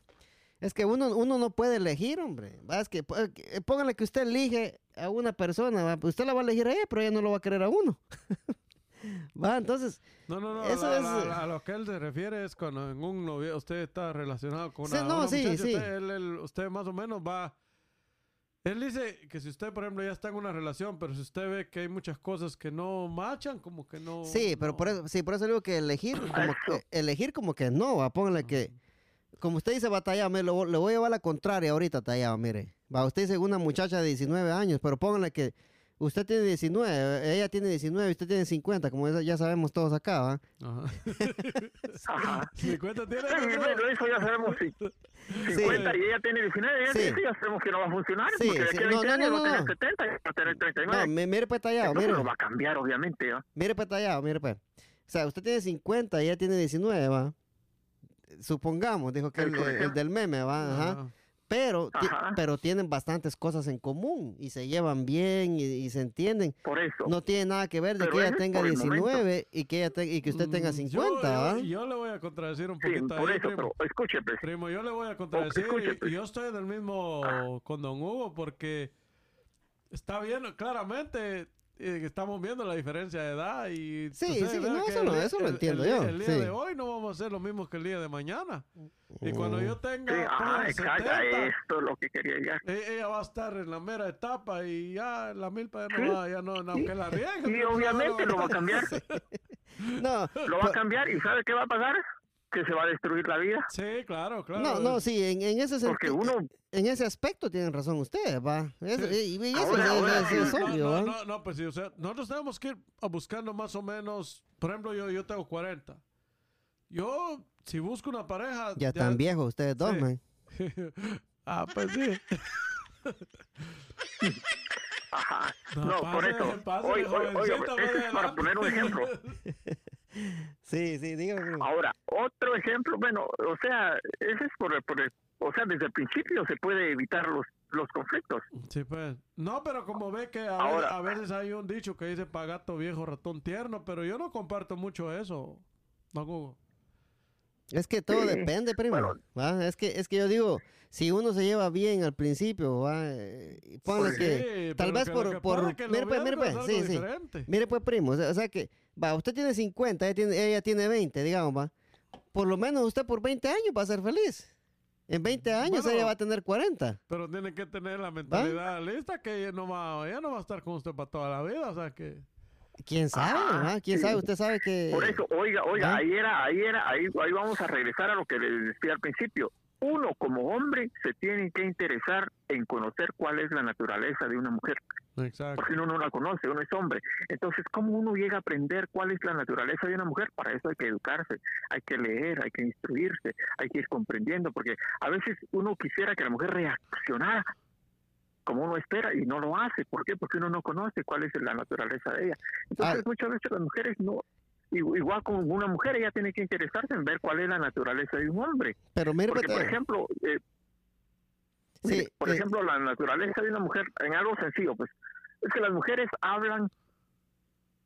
[SPEAKER 1] es que uno, uno no puede elegir, hombre. Va, Es que eh, póngale que usted elige a una persona, ¿va? Pues usted la va a elegir a ella, pero ella no lo va a querer a uno. va, entonces,
[SPEAKER 2] No, no, no,
[SPEAKER 1] Eso
[SPEAKER 2] la-
[SPEAKER 1] es,
[SPEAKER 2] la-
[SPEAKER 1] eh,
[SPEAKER 2] la- a lo que él se refiere es cuando en un novio usted está relacionado con
[SPEAKER 1] Sí,
[SPEAKER 2] una,
[SPEAKER 1] no,
[SPEAKER 2] una
[SPEAKER 1] sí,
[SPEAKER 2] muchacha,
[SPEAKER 1] sí.
[SPEAKER 2] Usted, él- él- usted más o menos va... Él dice que si usted, por ejemplo, ya está en una relación, pero si usted ve que hay muchas cosas que no machan, como que no...
[SPEAKER 1] sí, pero
[SPEAKER 2] no-
[SPEAKER 1] por eso, sí, por eso digo que elegir, como que, elegir como que no, va, póngale que, como usted dice, batallado, me lo, le voy a llevar la contraria ahorita, tallado, mire. Va, usted dice una muchacha de 19 años, pero póngale que usted tiene 19, ella tiene 19 y usted tiene 50, como ya- sabemos todos acá, ¿va?
[SPEAKER 2] Ajá.
[SPEAKER 3] Ajá.
[SPEAKER 2] 50 tiene...
[SPEAKER 3] Sí,
[SPEAKER 2] ¿no?
[SPEAKER 3] bueno, eso ya sabemos. Si 50 y ella tiene 19, ella
[SPEAKER 1] Sí.
[SPEAKER 3] dice, ya sabemos que no va a funcionar.
[SPEAKER 1] Sí,
[SPEAKER 3] porque de
[SPEAKER 1] sí.
[SPEAKER 3] aquí a
[SPEAKER 1] No,
[SPEAKER 3] 20
[SPEAKER 1] no,
[SPEAKER 3] años
[SPEAKER 1] no,
[SPEAKER 3] va a tener
[SPEAKER 1] no.
[SPEAKER 3] 70 y va a tener
[SPEAKER 1] No,
[SPEAKER 3] 39.
[SPEAKER 1] mi- mire pues tallado, mire.
[SPEAKER 3] va a cambiar, obviamente. ¿no?
[SPEAKER 1] Mire pues tallado, mire pues. O sea, usted tiene 50 y ella tiene 19, ¿va? Supongamos, dijo que el,
[SPEAKER 3] El colegio.
[SPEAKER 1] el del meme, ¿va? Ajá.
[SPEAKER 2] Ajá.
[SPEAKER 1] Pero,
[SPEAKER 3] Ajá.
[SPEAKER 1] pero tienen bastantes cosas en común y se llevan bien y, y se entienden.
[SPEAKER 3] Por eso.
[SPEAKER 1] No tiene nada que ver de
[SPEAKER 3] Pero
[SPEAKER 1] que ella tenga
[SPEAKER 3] por el
[SPEAKER 1] 19 y que ella te- y que usted tenga
[SPEAKER 2] Mm,
[SPEAKER 1] 50,
[SPEAKER 2] yo,
[SPEAKER 1] ¿va?
[SPEAKER 2] yo, yo le voy a contradecir un
[SPEAKER 3] sí,
[SPEAKER 2] poquito
[SPEAKER 3] por
[SPEAKER 2] ahí,
[SPEAKER 3] eso.
[SPEAKER 2] primo.
[SPEAKER 3] Pero escuche, pues.
[SPEAKER 2] Primo, yo le voy a contradecir y- y, yo estoy en el mismo con Don Hugo porque está bien, claramente eh, estamos viendo la diferencia de edad y
[SPEAKER 1] Sí,
[SPEAKER 2] ustedes
[SPEAKER 1] sí, no, eso
[SPEAKER 2] el
[SPEAKER 1] lo- entiendo
[SPEAKER 2] el,
[SPEAKER 1] yo,
[SPEAKER 2] El día
[SPEAKER 1] sí.
[SPEAKER 2] de hoy no vamos a ser lo mismo que el día de mañana. Y cuando yo tenga
[SPEAKER 3] Sí, ajá,
[SPEAKER 2] póngale
[SPEAKER 3] exacto.
[SPEAKER 2] 70,
[SPEAKER 3] Esto es lo que quería llegar.
[SPEAKER 2] e- ella va a estar en la mera etapa y ya la milpa ya no va, ya no, no, aunque la riegue.
[SPEAKER 3] Y obviamente
[SPEAKER 2] no,
[SPEAKER 3] lo va a cambiar.
[SPEAKER 1] No,
[SPEAKER 3] Lo va a cambiar. ¿Y sabe qué va a pasar? Que se va a destruir la vida.
[SPEAKER 2] Sí, claro, claro.
[SPEAKER 1] no, no, sí, en, en ese
[SPEAKER 3] Porque
[SPEAKER 1] sentido,
[SPEAKER 3] uno
[SPEAKER 1] en ese aspecto tienen razón ustedes, ¿va? Y, y eso
[SPEAKER 3] Ahora,
[SPEAKER 1] es-
[SPEAKER 3] ahora,
[SPEAKER 1] es- es
[SPEAKER 3] sí.
[SPEAKER 1] obvio,
[SPEAKER 2] no, no, no, pues sí, o sea, nosotros tenemos que ir a buscando más o menos, por ejemplo, yo, yo tengo 40. Yo, si busco una pareja...
[SPEAKER 1] Ya están viejos ustedes dos,
[SPEAKER 2] Sí.
[SPEAKER 1] man.
[SPEAKER 2] ah, pues sí.
[SPEAKER 3] Ajá.
[SPEAKER 2] No,
[SPEAKER 3] No, por eso. eso
[SPEAKER 2] más
[SPEAKER 3] es para poner un ejemplo.
[SPEAKER 1] Sí, sí, dígame.
[SPEAKER 3] Ahora, otro ejemplo, bueno, o sea, ese es por, por el- o sea, desde el principio se puede evitar los, los conflictos.
[SPEAKER 2] Sí, pues. No, pero como ve que a,
[SPEAKER 3] Ahora-
[SPEAKER 2] ve- a veces hay un dicho que dice pagato viejo, ratón tierno, pero yo no comparto mucho eso. No, Hugo.
[SPEAKER 1] Es que todo
[SPEAKER 3] Sí,
[SPEAKER 1] depende, primo.
[SPEAKER 3] bueno.
[SPEAKER 1] Es que es que yo digo, si uno se lleva bien al principio, ¿va? Ponle
[SPEAKER 3] Pues
[SPEAKER 1] que
[SPEAKER 2] Sí,
[SPEAKER 1] tal vez
[SPEAKER 2] que
[SPEAKER 1] por, por mire pues, mire pues,
[SPEAKER 2] es
[SPEAKER 1] sí,
[SPEAKER 2] algo
[SPEAKER 1] sí.
[SPEAKER 2] diferente.
[SPEAKER 1] Mire pues, primo, o sea, o sea que va, usted tiene 50, ella tiene, ella tiene 20, digamos, va. Por lo menos usted por 20 años va a ser feliz. En 20 años
[SPEAKER 2] Bueno.
[SPEAKER 1] ella va a tener 40.
[SPEAKER 2] Pero tiene que tener la mentalidad lista que ella no va, ella no va a estar con usted para toda la vida, o sea que...
[SPEAKER 1] ¿Quién sabe?
[SPEAKER 3] Ajá,
[SPEAKER 1] va? ¿Quién
[SPEAKER 3] sí.
[SPEAKER 1] sabe? Usted sabe que
[SPEAKER 3] Por eso, oiga, oiga,
[SPEAKER 1] ¿Ah?
[SPEAKER 3] ahí era, ahí era, ahí, ahí vamos a regresar a lo que les decía al principio. Uno como hombre se tiene que interesar en conocer cuál es la naturaleza de una mujer,
[SPEAKER 2] Exacto.
[SPEAKER 3] porque uno no la conoce, uno es hombre. Entonces, ¿cómo uno llega a aprender cuál es la naturaleza de una mujer? Para eso hay que educarse, hay que leer, hay que instruirse, hay que ir comprendiendo, porque a veces uno quisiera que la mujer reaccionara como uno espera y no lo hace. ¿Por qué? Porque uno no conoce cuál es la naturaleza de ella. Entonces,
[SPEAKER 1] Ah.
[SPEAKER 3] muchas veces las mujeres no... igu- Igual con una mujer, ella tiene que interesarse en ver cuál es la naturaleza de un hombre.
[SPEAKER 1] Pero mire,
[SPEAKER 3] Porque, por
[SPEAKER 1] pues,
[SPEAKER 3] ejemplo, eh,
[SPEAKER 1] sí,
[SPEAKER 3] mire, por
[SPEAKER 1] eh,
[SPEAKER 3] ejemplo, la naturaleza de una mujer, en algo sencillo, pues, es que las mujeres hablan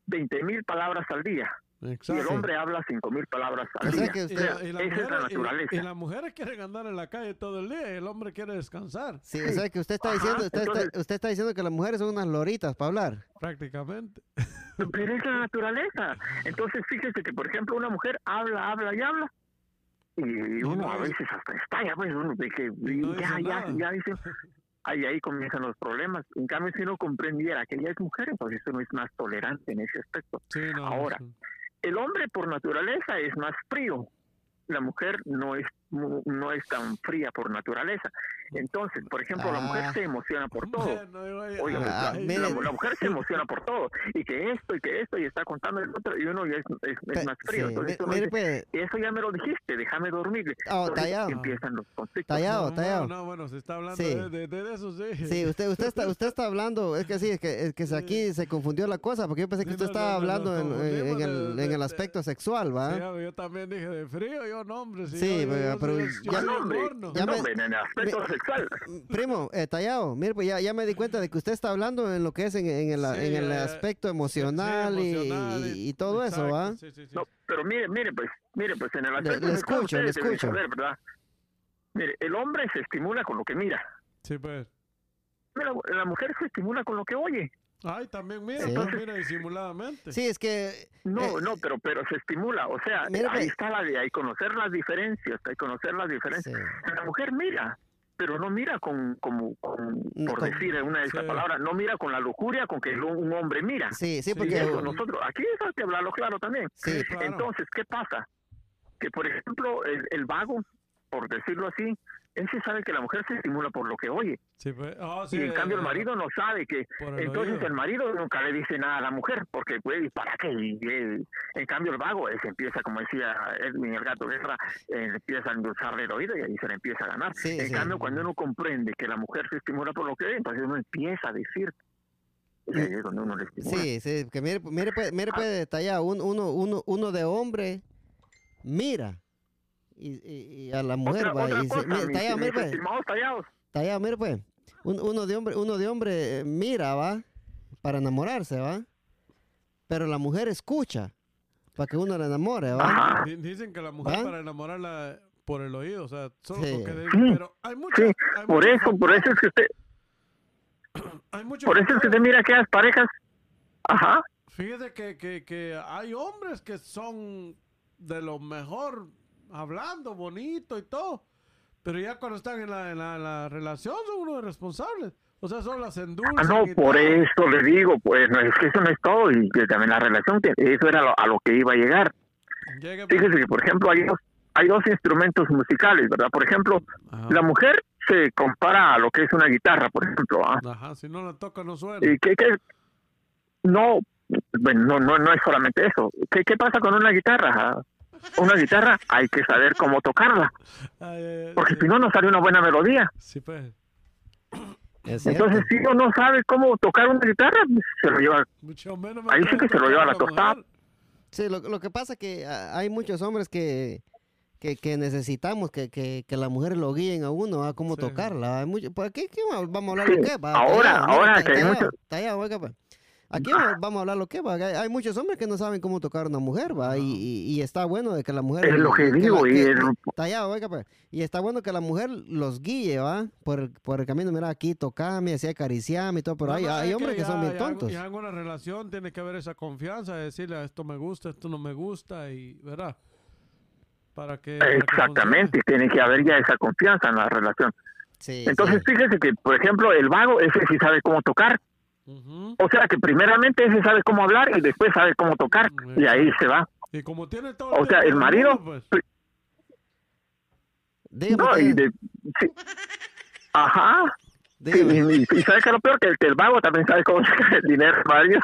[SPEAKER 3] 20 mil palabras al día y el
[SPEAKER 2] Exacto.
[SPEAKER 3] hombre habla 5 mil palabras al
[SPEAKER 1] O sea
[SPEAKER 3] día.
[SPEAKER 1] que
[SPEAKER 2] Y, la- y
[SPEAKER 3] Esa es la
[SPEAKER 2] mujeres- y-
[SPEAKER 3] naturaleza.
[SPEAKER 2] y las mujeres quieren andar en la calle todo el día y el hombre quiere descansar,
[SPEAKER 1] sí, o sea que usted está
[SPEAKER 3] Ajá,
[SPEAKER 1] diciendo, usted, está, usted está diciendo que las mujeres son unas loritas para hablar.
[SPEAKER 2] prácticamente.
[SPEAKER 3] Pero es la naturaleza. Entonces, fíjese que, por ejemplo, una mujer habla, habla y habla. Y uno
[SPEAKER 2] no
[SPEAKER 3] a veces hasta estalla, pues, uno de que
[SPEAKER 2] Y no
[SPEAKER 3] ya,
[SPEAKER 2] dice
[SPEAKER 3] ya, ya dice. Ahí, ahí comienzan los problemas. En cambio, si uno comprendiera que ella es mujer, entonces uno es más tolerante en ese aspecto.
[SPEAKER 2] Sí, no,
[SPEAKER 3] Ahora,
[SPEAKER 2] sí.
[SPEAKER 3] El hombre, por naturaleza, es más frío. La mujer no es no es tan fría por naturaleza. Entonces, por ejemplo, la
[SPEAKER 1] Ah.
[SPEAKER 3] mujer se emociona por todo.
[SPEAKER 2] Oye,
[SPEAKER 3] Oiga,
[SPEAKER 1] Ah,
[SPEAKER 3] la, la- la mujer se emociona por todo. Y que esto, y que esto, y está contando el otro, y uno ya es, es- es más frío.
[SPEAKER 1] sí,
[SPEAKER 3] Entonces,
[SPEAKER 1] mire,
[SPEAKER 3] dice,
[SPEAKER 1] pues,
[SPEAKER 3] eso ya me lo dijiste, déjame dormir.
[SPEAKER 1] Oh,
[SPEAKER 3] Entonces,
[SPEAKER 1] tallado.
[SPEAKER 3] empiezan los conflictos.
[SPEAKER 1] Tallado,
[SPEAKER 2] no,
[SPEAKER 1] tallado.
[SPEAKER 2] No, bueno, se está hablando
[SPEAKER 1] Sí.
[SPEAKER 2] de, de- de eso, sí.
[SPEAKER 1] Sí, usted, usted está, usted está hablando, es que sí, es que, es que aquí se confundió la cosa, porque yo pensé que
[SPEAKER 2] Sí,
[SPEAKER 1] usted
[SPEAKER 2] no,
[SPEAKER 1] estaba
[SPEAKER 2] no, no,
[SPEAKER 1] hablando en, en- el,
[SPEAKER 2] de-
[SPEAKER 1] en el
[SPEAKER 2] de-
[SPEAKER 1] aspecto sexual, ¿va?
[SPEAKER 2] Sí, yo también dije de frío, yo no, hombre. si
[SPEAKER 1] Sí,
[SPEAKER 2] yo- yo-
[SPEAKER 1] pero-
[SPEAKER 2] yo
[SPEAKER 1] ya-
[SPEAKER 3] Ah, no, hombre,
[SPEAKER 1] ya
[SPEAKER 3] no,
[SPEAKER 1] me-
[SPEAKER 3] en el aspecto
[SPEAKER 1] me-
[SPEAKER 3] sexual.
[SPEAKER 1] Primo, eh, Tallado, mire, pues ya, ya me di cuenta de que usted está hablando en lo que es en, en el,
[SPEAKER 2] Sí,
[SPEAKER 1] en el
[SPEAKER 2] eh,
[SPEAKER 1] aspecto
[SPEAKER 2] Sí,
[SPEAKER 1] emocional, y- y, y todo eso, ¿va?
[SPEAKER 2] Sí, sí, sí.
[SPEAKER 3] No, pero mire, mire, pues, mire, pues en el aspecto
[SPEAKER 1] le
[SPEAKER 3] sexual
[SPEAKER 1] escucho, le escucho.
[SPEAKER 3] saber, ¿verdad? Mire, el hombre se estimula con lo que mira.
[SPEAKER 2] Sí, pues.
[SPEAKER 3] Mira, la mujer se estimula con lo que oye.
[SPEAKER 2] Ay, también mira,
[SPEAKER 1] Sí.
[SPEAKER 2] también mira disimuladamente.
[SPEAKER 1] Sí, es que...
[SPEAKER 3] No,
[SPEAKER 1] eh,
[SPEAKER 3] no, pero pero se estimula, o sea,
[SPEAKER 1] Mira,
[SPEAKER 3] ahí
[SPEAKER 1] pues.
[SPEAKER 3] está la de ahí conocer las diferencias, hay conocer las diferencias.
[SPEAKER 1] sí.
[SPEAKER 3] La mujer mira, pero no mira con como con,
[SPEAKER 1] No,
[SPEAKER 3] por
[SPEAKER 1] con-
[SPEAKER 3] decir una de esas
[SPEAKER 2] Sí.
[SPEAKER 3] palabras, no mira con la lujuria con que un hombre mira.
[SPEAKER 1] Sí, sí, porque...
[SPEAKER 3] Eso nosotros, aquí hay que hablarlo claro también.
[SPEAKER 1] Sí,
[SPEAKER 2] claro.
[SPEAKER 3] Entonces, ¿qué pasa? Que por ejemplo, el, el vago, por decirlo así, ese sabe que la mujer se estimula por lo que oye.
[SPEAKER 2] Sí, pues. Ah, sí,
[SPEAKER 3] y en cambio el
[SPEAKER 2] eh,
[SPEAKER 3] marido no sabe que
[SPEAKER 2] el
[SPEAKER 3] entonces
[SPEAKER 2] oído.
[SPEAKER 3] el marido nunca le dice nada a la mujer porque pues ¿y para qué Y, eh, en cambio el vago ese empieza como decía Edwin el gato guerra eh, empieza a endulzarle el oído y ahí se le empieza a ganar
[SPEAKER 1] Sí,
[SPEAKER 3] en
[SPEAKER 1] sí.
[SPEAKER 3] cambio cuando uno comprende que la mujer se estimula por lo que ve entonces uno empieza a decir y ahí es donde uno le estimula
[SPEAKER 1] Sí, sí, que mire, mire, pues, mire, pues, detallado, un- uno, uno, uno de hombre mira y, a la mujer
[SPEAKER 3] otra,
[SPEAKER 1] va
[SPEAKER 3] otra
[SPEAKER 1] y se-
[SPEAKER 3] cosa
[SPEAKER 1] pues, mire, pues, un- uno de hombre, uno de hombre eh, mira, va, para enamorarse, va, pero la mujer escucha para que uno la enamore, va.
[SPEAKER 2] Dicen que la mujer para enamorarla por el oído, o sea, solo
[SPEAKER 1] Sí.
[SPEAKER 2] porque de-
[SPEAKER 3] Sí.
[SPEAKER 2] pero hay mucha,
[SPEAKER 3] sí.
[SPEAKER 2] hay
[SPEAKER 3] por eso por eso es que usted
[SPEAKER 2] hay mucho
[SPEAKER 3] por eso es que usted mira que las parejas. Ajá.
[SPEAKER 2] Fíjate que, que, que hay hombres que son de lo mejor hablando bonito y todo, pero ya cuando están en la, en la, en la relación son unos irresponsables. O sea, son las endulzan
[SPEAKER 3] Ah, no, por
[SPEAKER 2] todo.
[SPEAKER 3] eso le digo, pues no es que eso no es todo y que también la relación, que eso era lo- a lo que iba a llegar.
[SPEAKER 2] Llega-
[SPEAKER 3] Fíjese que, por ejemplo, hay dos, hay dos instrumentos musicales, ¿verdad? Por ejemplo,
[SPEAKER 2] Ajá.
[SPEAKER 3] la mujer se compara a lo que es una guitarra, por ejemplo. ¿ah?
[SPEAKER 2] Ajá, si no la toca no suena.
[SPEAKER 3] ¿Y qué, qué? No, bueno, no, no, no es solamente eso. ¿Qué, qué pasa con una guitarra? Una guitarra hay que saber cómo tocarla, porque si no, no sale una buena melodía.
[SPEAKER 2] Sí, pues.
[SPEAKER 3] Entonces, si uno no sabe cómo tocar una guitarra, pues, se lo lleva.
[SPEAKER 2] Mucho menos me
[SPEAKER 3] Ahí sí que se lo lleva la
[SPEAKER 2] mujer.
[SPEAKER 3] tostada.
[SPEAKER 1] Sí, lo, lo que pasa es que ah, hay muchos hombres que, que, que necesitamos que, que, que las mujeres lo guíen a uno a cómo
[SPEAKER 2] Sí.
[SPEAKER 1] tocarla. Hay mucho, pues aquí, aquí vamos a hablar
[SPEAKER 3] Sí,
[SPEAKER 1] que va.
[SPEAKER 3] ahora- ahora que hay
[SPEAKER 1] tallado, Aquí vamos, vamos a hablar lo que va. Hay, hay muchos hombres que no saben cómo tocar una mujer, va. Y, y, y está bueno de que la mujer.
[SPEAKER 3] Es lo que
[SPEAKER 1] la-
[SPEAKER 3] digo, y
[SPEAKER 1] que-
[SPEAKER 3] el-
[SPEAKER 1] Tallado, oiga, pues. Y está bueno que la mujer los guíe, va. Por, el- por el camino, mira, aquí tocame, así acariciame y todo. Pero
[SPEAKER 2] No,
[SPEAKER 1] hay,
[SPEAKER 2] no,
[SPEAKER 1] hay
[SPEAKER 2] es
[SPEAKER 1] hombres que,
[SPEAKER 2] ya-
[SPEAKER 1] son bien tontos.
[SPEAKER 2] Ya en una relación tiene que haber esa confianza de decirle esto me gusta, esto no me gusta y, ¿verdad? Para que... para que
[SPEAKER 3] Exactamente, tiene que haber ya esa confianza en la relación.
[SPEAKER 1] Sí,
[SPEAKER 3] Entonces,
[SPEAKER 1] sí.
[SPEAKER 3] fíjese que, por ejemplo, el vago, ese sí sabe cómo tocar. O sea que primeramente ese sabe cómo hablar y después sabe cómo tocar. Y ahí se va.
[SPEAKER 2] Y como tiene todo
[SPEAKER 3] O sea, el marido,
[SPEAKER 2] pues,
[SPEAKER 3] No, y
[SPEAKER 1] Tallado.
[SPEAKER 3] de, sí. Ajá. Sí, y, y sabes que lo peor que, que el vago también sabe cómo sacar el dinero, Mario.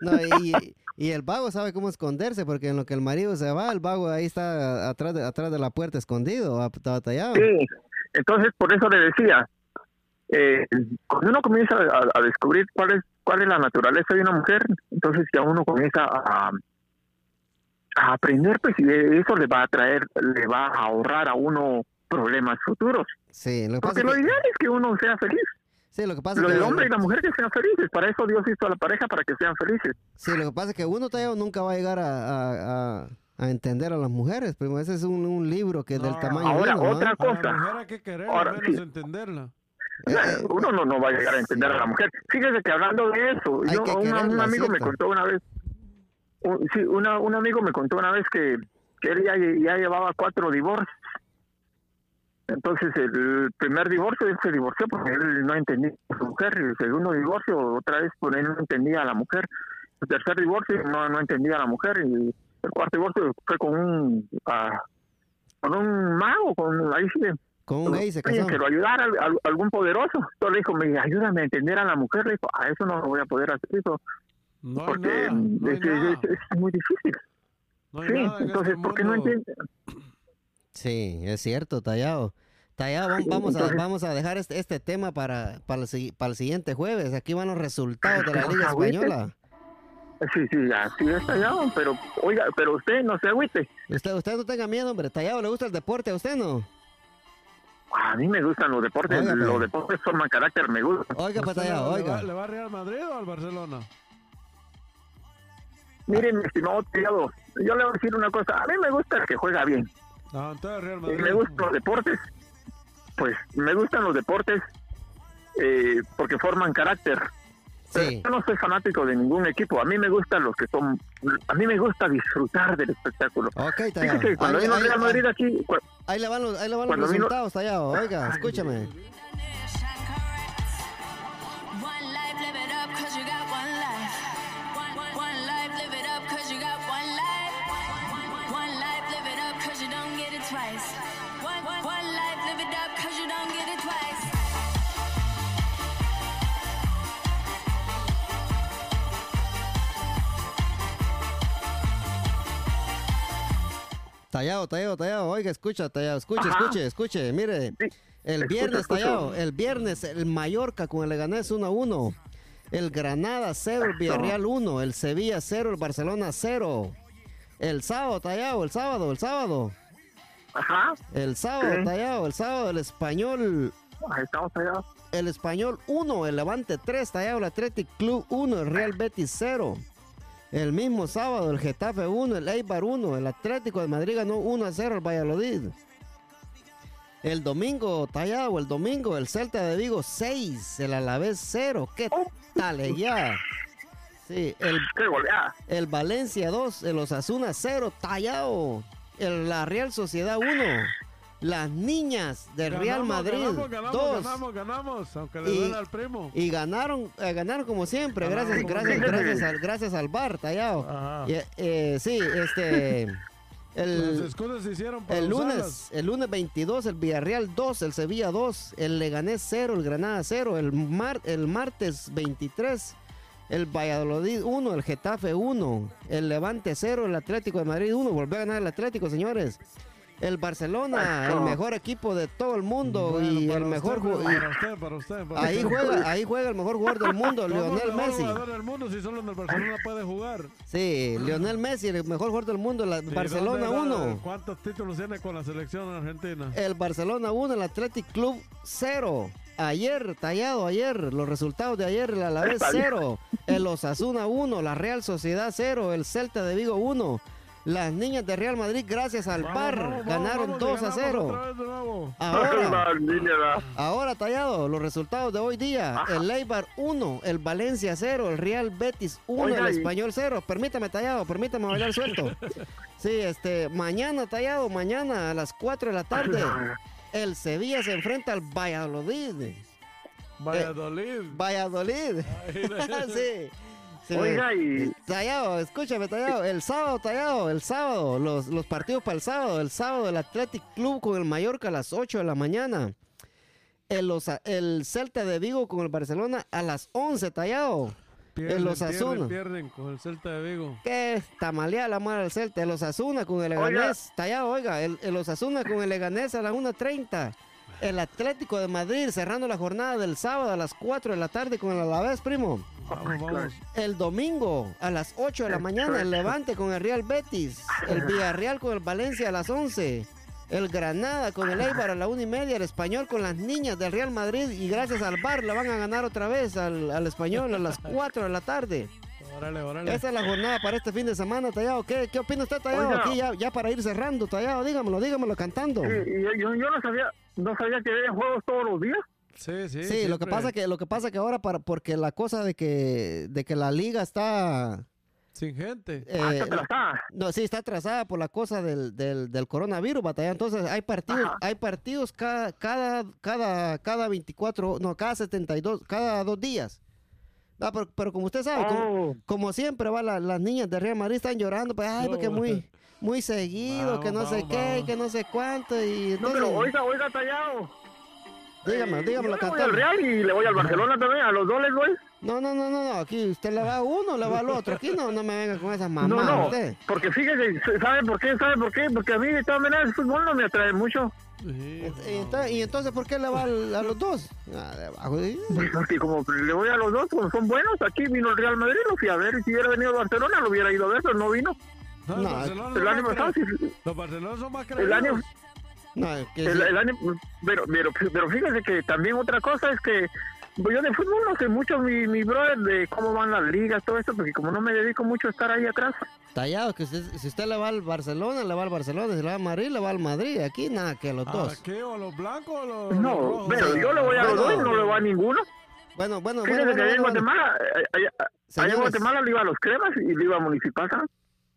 [SPEAKER 1] No, y, y el vago sabe cómo esconderse, porque en lo que el marido se va, el vago ahí está atrás de, atrás de la puerta escondido, batallado.
[SPEAKER 3] Sí, entonces por eso le decía, eh, cuando uno comienza a, a descubrir cuál es cuál es la naturaleza de una mujer, entonces ya uno comienza a, a aprender, pues y eso le va a traer, le va a ahorrar a uno problemas futuros.
[SPEAKER 1] Sí, lo que pasa
[SPEAKER 3] Porque
[SPEAKER 1] es
[SPEAKER 3] lo
[SPEAKER 1] que,
[SPEAKER 3] ideal es que uno sea feliz.
[SPEAKER 1] sí, lo que pasa
[SPEAKER 3] Lo
[SPEAKER 1] es que,
[SPEAKER 3] del hombre y la mujer que sean felices. Para eso Dios hizo a la pareja, para que sean felices.
[SPEAKER 1] sí, lo que pasa es que uno tallado nunca va a llegar a, a- a- a entender a las mujeres, primo. Ese es un, un libro que del
[SPEAKER 2] No,
[SPEAKER 1] tamaño
[SPEAKER 3] ahora,
[SPEAKER 1] de uno, ¿ah?
[SPEAKER 3] otra
[SPEAKER 2] A la
[SPEAKER 3] cosa.
[SPEAKER 2] mujer hay que quererla,
[SPEAKER 3] Ahora,
[SPEAKER 2] menos
[SPEAKER 3] sí.
[SPEAKER 2] entenderla.
[SPEAKER 1] Eh,
[SPEAKER 3] uno no, no va a llegar a entender a la mujer. Fíjese que hablando de eso, yo,
[SPEAKER 1] que
[SPEAKER 3] un, amigo me contó una vez, un, sí, una, un amigo me contó una vez que, que él ya, ya llevaba cuatro divorcios. Entonces, el primer divorcio, él se divorció porque él no entendía a su mujer. El segundo divorcio, otra vez, pues él no entendía a la mujer. El tercer divorcio, no, no entendía a la mujer. Y el cuarto divorcio fue con un, ah, con un mago, con ahí sí,
[SPEAKER 1] con un gay se casó.
[SPEAKER 3] que lo ayudara, al- al- algún poderoso. Entonces le dijo, me ayúdame a entender a la mujer. Le dijo, a eso no lo voy a poder hacer.
[SPEAKER 2] No hay
[SPEAKER 3] porque
[SPEAKER 2] nada, no hay
[SPEAKER 3] es, es- es- es muy difícil.
[SPEAKER 2] No
[SPEAKER 3] Sí,
[SPEAKER 2] en
[SPEAKER 3] entonces,
[SPEAKER 2] este
[SPEAKER 3] ¿por qué no entiende?
[SPEAKER 1] Sí, es cierto, Tallado. Tallado,
[SPEAKER 3] Sí,
[SPEAKER 1] vamos a, vamos a dejar este, este tema para, para, el, si- para el siguiente jueves. Aquí van los resultados de la Liga. Española.
[SPEAKER 3] Sí, sí, así está ya, pero, oiga, pero usted no se agüite.
[SPEAKER 1] Usted, usted no tenga miedo, hombre. Tallado, ¿le gusta el deporte a usted no?
[SPEAKER 3] A mí me gustan los deportes,
[SPEAKER 1] Oiga,
[SPEAKER 3] los deportes forman carácter, me gusta.
[SPEAKER 1] Oiga, pues,
[SPEAKER 2] ¿Usted le-
[SPEAKER 1] Tallado,
[SPEAKER 2] le, va,
[SPEAKER 1] oiga.
[SPEAKER 2] ¿Le va a Real Madrid o al Barcelona?
[SPEAKER 3] Miren, mi estimado Tellado, yo le voy a decir una cosa, a mí me gusta el que juega bien.
[SPEAKER 2] Ah, entonces Real
[SPEAKER 3] Y me gustan los deportes, pues me gustan los deportes eh, porque forman carácter.
[SPEAKER 1] Sí.
[SPEAKER 3] Yo no soy fanático de ningún equipo. A mí me gustan los que son. A mí me gusta disfrutar del espectáculo.
[SPEAKER 1] Ok, Tallado.
[SPEAKER 3] Fíjese, cuando
[SPEAKER 1] Ahí,
[SPEAKER 3] vino
[SPEAKER 1] ahí-
[SPEAKER 3] Real Madrid aquí,
[SPEAKER 1] ahí le van los, ahí le van los
[SPEAKER 3] vino-
[SPEAKER 1] resultados, Tallado. Oiga, escúchame. Tallado, tallado, tallado. Oiga, escucha, tallado. Escuche,
[SPEAKER 3] Ajá.
[SPEAKER 1] escuche, escuche. Mire,
[SPEAKER 3] Sí,
[SPEAKER 1] el
[SPEAKER 3] escucho,
[SPEAKER 1] viernes,
[SPEAKER 3] escucho.
[SPEAKER 1] tallado. El viernes, el Mallorca con el Leganés 1 a 1. El Granada 0, el Villarreal 1. El Sevilla 0, el Barcelona 0. El sábado, tallado, el sábado, el sábado.
[SPEAKER 3] ajá,
[SPEAKER 1] El sábado,
[SPEAKER 3] Sí.
[SPEAKER 1] tallado, el sábado, el español.
[SPEAKER 3] ahí estamos allá.
[SPEAKER 1] El español 1, el Levante 3, tallado, el Athletic Club 1, el Real Betis 0. El mismo sábado, el Getafe 1, el Eibar 1, el Atlético de Madrid ganó 1 a 0 al Valladolid. El domingo, tallado, el domingo, el Celta de Vigo 6, el Alavés 0. ¿Qué tal ya? Sí, el, el Valencia 2, el Osasuna 0, tallado. El, la Real Sociedad 1. Las niñas del Real
[SPEAKER 2] Ganamos,
[SPEAKER 1] Madrid
[SPEAKER 2] Ganamos, ganamos,
[SPEAKER 1] 2.
[SPEAKER 2] ganamos, ganamos, aunque le
[SPEAKER 1] Y-
[SPEAKER 2] duela al primo.
[SPEAKER 1] Y ganaron, eh, ganaron como siempre, gracias,
[SPEAKER 2] como
[SPEAKER 1] gracias,
[SPEAKER 3] siempre.
[SPEAKER 1] gracias al, gracias al bar. Y, eh, sí, este, el,
[SPEAKER 2] se hicieron para
[SPEAKER 1] el lunes,
[SPEAKER 2] usarlas.
[SPEAKER 1] el lunes 22, el Villarreal 2, el Sevilla 2, el Leganés 0, el Granada 0, el, mar, el martes 23, el Valladolid 1, el Getafe 1, el Levante 0, el Atlético de Madrid 1, volvió a ganar el Atlético, señores. El Barcelona, el mejor equipo de todo el mundo
[SPEAKER 2] Bueno,
[SPEAKER 1] y
[SPEAKER 2] para
[SPEAKER 1] el mejor
[SPEAKER 2] usted,
[SPEAKER 1] ju- y-
[SPEAKER 2] para usted, para usted, para
[SPEAKER 1] ahí
[SPEAKER 2] usted.
[SPEAKER 1] juega, ahí juega el mejor jugador del mundo,
[SPEAKER 2] ¿Cómo
[SPEAKER 1] Lionel
[SPEAKER 2] el mejor
[SPEAKER 1] Messi.
[SPEAKER 2] jugador del mundo si solo en el Barcelona puede jugar?
[SPEAKER 1] Sí, Lionel Messi, el mejor jugador del mundo, la-
[SPEAKER 2] ¿Y
[SPEAKER 1] Barcelona
[SPEAKER 2] dónde-
[SPEAKER 1] 1.
[SPEAKER 2] ¿Cuántos títulos tiene con la selección argentina?
[SPEAKER 1] El Barcelona 1, el Athletic Club 0. Ayer, tallado ayer, los resultados de ayer, el Alavés
[SPEAKER 3] Está bien.
[SPEAKER 1] 0, el Osasuna 1, la Real Sociedad 0, el Celta de Vigo 1. Las niñas de Real Madrid, gracias al
[SPEAKER 2] Vamos,
[SPEAKER 1] VAR,
[SPEAKER 2] vamos,
[SPEAKER 1] ganaron
[SPEAKER 2] vamos,
[SPEAKER 1] 2 a
[SPEAKER 2] ganamos
[SPEAKER 1] 0.
[SPEAKER 2] otra vez de nuevo.
[SPEAKER 1] Ahora, ahora tallado, los resultados de hoy día. El Eibar 1, el Valencia 0, el Real Betis 1,
[SPEAKER 3] Oiga,
[SPEAKER 1] el Español 0. Permítame tallado, permítame bailar suelto. Sí, este, mañana tallado, mañana a las 4 de la tarde. El Sevilla se enfrenta al Valladolid.
[SPEAKER 2] Valladolid.
[SPEAKER 1] Valladolid.
[SPEAKER 2] Ay,
[SPEAKER 1] sí. Sí,
[SPEAKER 3] Oiga, y
[SPEAKER 1] Tallado, escúchame, Tallado. El sábado, Tallado, el sábado. Los, los partidos para el sábado. El sábado, el Athletic Club con el Mallorca a las 8 de la mañana. El, Osa- el Celta de Vigo con el Barcelona a las 11, Tallado.
[SPEAKER 2] Pierden,
[SPEAKER 1] el Osasuna.
[SPEAKER 2] pierden, pierden con el Celta de Vigo.
[SPEAKER 1] ¿Qué? Tamaleada la madre del Celta. El Osasuna con el Leganés. Tallado, oiga. El, el Osasuna con el Leganés a las 1.30. El Atlético de Madrid cerrando la jornada del sábado a las 4 de la tarde con el Alavés, primo.
[SPEAKER 2] Vamos, vamos.
[SPEAKER 1] El domingo a las 8 de la mañana el Levante con el Real Betis. El Villarreal con el Valencia a las 11. El Granada con el Eibar a la 1 y media. El Español con las niñas del Real Madrid. Y gracias al VAR le van a ganar otra vez al, al Español a las 4 de la tarde.
[SPEAKER 2] Órale, órale.
[SPEAKER 1] Esa es la jornada para este fin de semana, Tallado. ¿Qué, qué opina usted, Tallado?
[SPEAKER 3] Oiga.
[SPEAKER 1] Aquí ya, ya para ir cerrando, Tallado. Dígamelo, dígamelo cantando.
[SPEAKER 3] sí, y yo, yo, yo no sabía, no sabía que había juegos todos los días.
[SPEAKER 2] Sí, sí.
[SPEAKER 1] Sí, lo que
[SPEAKER 2] siempre.
[SPEAKER 1] pasa que lo que pasa que ahora para porque la cosa de que de que la liga está
[SPEAKER 2] Sin gente.
[SPEAKER 1] eh,
[SPEAKER 3] Hasta atrasada.
[SPEAKER 1] No, sí, está atrasada por la cosa del, del, del coronavirus, batalla. Entonces, hay partidos,
[SPEAKER 3] Ajá.
[SPEAKER 1] hay partidos cada, cada, cada, cada 24, no, cada 72, cada dos días. Ah, pero, pero como usted sabe, como,
[SPEAKER 3] Oh,
[SPEAKER 1] como siempre, va, la- las niñas de Real Madrid están llorando, pues, ay, porque muy, muy seguido, que no
[SPEAKER 2] Vamos,
[SPEAKER 1] sé
[SPEAKER 2] vamos,
[SPEAKER 1] qué, que no sé cuánto, y
[SPEAKER 3] no, pero oiga, oiga, Tallado.
[SPEAKER 1] Dígame, dígame
[SPEAKER 3] yo
[SPEAKER 1] la
[SPEAKER 3] le voy al
[SPEAKER 1] cantante.
[SPEAKER 3] Real y le voy al Barcelona también, a los dos les voy.
[SPEAKER 1] No, no, no, no, no, aquí usted le va a uno, le va al otro, aquí no, no me venga con esas
[SPEAKER 3] No,
[SPEAKER 1] mamadas,
[SPEAKER 3] no,
[SPEAKER 1] usted.
[SPEAKER 3] porque fíjese, ¿sabe por qué? ¿Sabe por qué? Porque a mí de todas maneras el fútbol no me atrae mucho.
[SPEAKER 2] Sí,
[SPEAKER 1] Y entonces, y entonces, ¿por qué le va a los dos? Ah, de abajo, ¿sí?
[SPEAKER 3] Porque como le voy a los dos, como son buenos, aquí vino el Real Madrid, lo fui a ver, y si hubiera venido el Barcelona lo hubiera ido a ver, pero no vino.
[SPEAKER 2] No,
[SPEAKER 1] No,
[SPEAKER 2] Barcelona
[SPEAKER 3] El año
[SPEAKER 2] más
[SPEAKER 3] pasado sí,
[SPEAKER 2] Los Barcelona son más
[SPEAKER 3] el
[SPEAKER 2] creídos.
[SPEAKER 3] año,
[SPEAKER 1] No, que
[SPEAKER 3] el,
[SPEAKER 1] sí.
[SPEAKER 3] el año, pero, pero, pero fíjese que también otra cosa es que pues yo de fútbol no sé mucho, mi, mi brother, de cómo van las ligas, todo esto, porque como no me dedico mucho a estar ahí atrás.
[SPEAKER 1] Tallado, que usted- si usted le va al Barcelona, le va al Barcelona, si le va al Madrid, le va al Madrid. Aquí nada, que los
[SPEAKER 2] ¿A
[SPEAKER 1] dos.
[SPEAKER 2] qué? ¿O a los blancos o los, los
[SPEAKER 3] No,
[SPEAKER 2] rojos?
[SPEAKER 3] pero yo le voy a los
[SPEAKER 1] Bueno.
[SPEAKER 3] dos y no le voy a ninguno.
[SPEAKER 1] Bueno, bueno, bueno,
[SPEAKER 3] Fíjese
[SPEAKER 1] bueno,
[SPEAKER 3] que allá en. Guatemala, eh, allá, allá en. Guatemala le iba a los cremas y le iba a municipal, ¿sabes?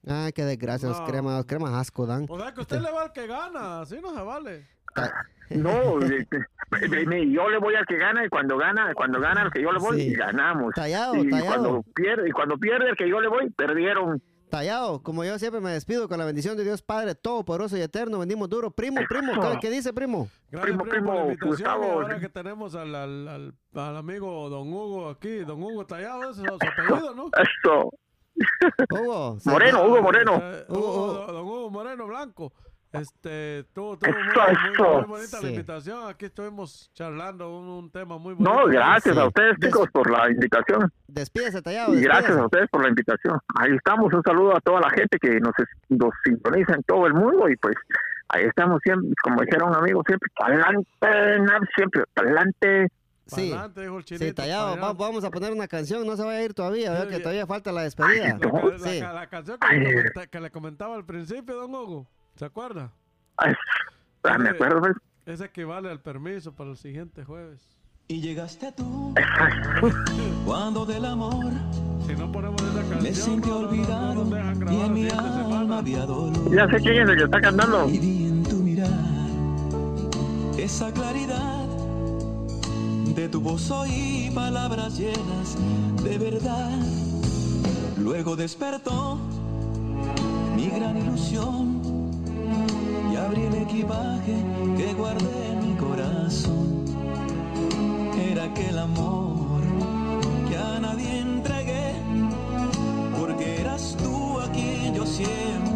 [SPEAKER 1] Ay, qué desgracia, los
[SPEAKER 2] No.
[SPEAKER 1] cremas, los cremas asco dan.
[SPEAKER 2] O sea que usted le va al que gana, así no se vale.
[SPEAKER 1] Ta-
[SPEAKER 3] No, de- yo le voy al que gana y cuando gana, cuando gana el que yo le voy,
[SPEAKER 1] Sí.
[SPEAKER 3] ganamos.
[SPEAKER 1] Tallado,
[SPEAKER 3] y
[SPEAKER 1] tallado.
[SPEAKER 3] cuando pierde, y cuando pierde el que yo le voy, perdieron.
[SPEAKER 1] Tallado, como yo siempre me despido con la bendición de Dios Padre Todopoderoso y Eterno, vendimos duro. Primo, primo, ¿qué, qué dice, primo?
[SPEAKER 2] Gracias,
[SPEAKER 3] Primo,
[SPEAKER 2] primo, por la
[SPEAKER 3] primo,
[SPEAKER 2] invitación.
[SPEAKER 3] Gustavo.
[SPEAKER 2] Y ahora que tenemos al, al, al, al amigo Don Hugo aquí, Don Hugo Tallado, ese es su apellido, ¿no?
[SPEAKER 3] Eso.
[SPEAKER 1] Hugo.
[SPEAKER 3] Moreno, Hugo Moreno.
[SPEAKER 2] Eh,
[SPEAKER 1] Hugo,
[SPEAKER 2] Hugo, don Hugo Moreno Blanco. Este, tuvo, tuvo muy, muy- muy bonita
[SPEAKER 1] Sí.
[SPEAKER 2] la invitación. Aquí estuvimos charlando un, un tema muy bonito.
[SPEAKER 3] No, gracias
[SPEAKER 1] Sí.
[SPEAKER 3] a ustedes,
[SPEAKER 1] Des-
[SPEAKER 3] chicos, por la invitación.
[SPEAKER 1] Despídese, Tallado.
[SPEAKER 3] Y gracias a ustedes por la invitación. Ahí estamos. Un saludo a toda la gente que nos, nos sintoniza en todo el mundo. Y pues ahí estamos siempre, como dijeron amigos, siempre adelante, siempre adelante.
[SPEAKER 1] Sí,
[SPEAKER 2] Pa'lante, dijo el chinito,
[SPEAKER 1] sí, Tallado, va- vamos a poner una canción, no se vaya a ir todavía, veo que todavía falta la despedida.
[SPEAKER 2] La,
[SPEAKER 1] Sí.
[SPEAKER 2] la canción que, le comenta- que le comentaba al principio, Don Hugo, ¿se acuerda?
[SPEAKER 3] Ay, ah, me acuerdo, pues.
[SPEAKER 2] Ese equivale al permiso para el siguiente jueves.
[SPEAKER 4] Y llegaste tú cuando del amor
[SPEAKER 2] Si no ponemos esa canción,
[SPEAKER 4] me sentí
[SPEAKER 2] no- no- no- no
[SPEAKER 4] olvidado y en mi alma había dolor.
[SPEAKER 3] Ya sé quién es el que está cantando.
[SPEAKER 4] Y vi en tu mirar esa claridad de tu voz oí palabras llenas de verdad. Luego despertó mi gran ilusión y abrí el equipaje que guardé en mi corazón. Era aquel amor que a nadie entregué, porque eras tú a quien yo siempre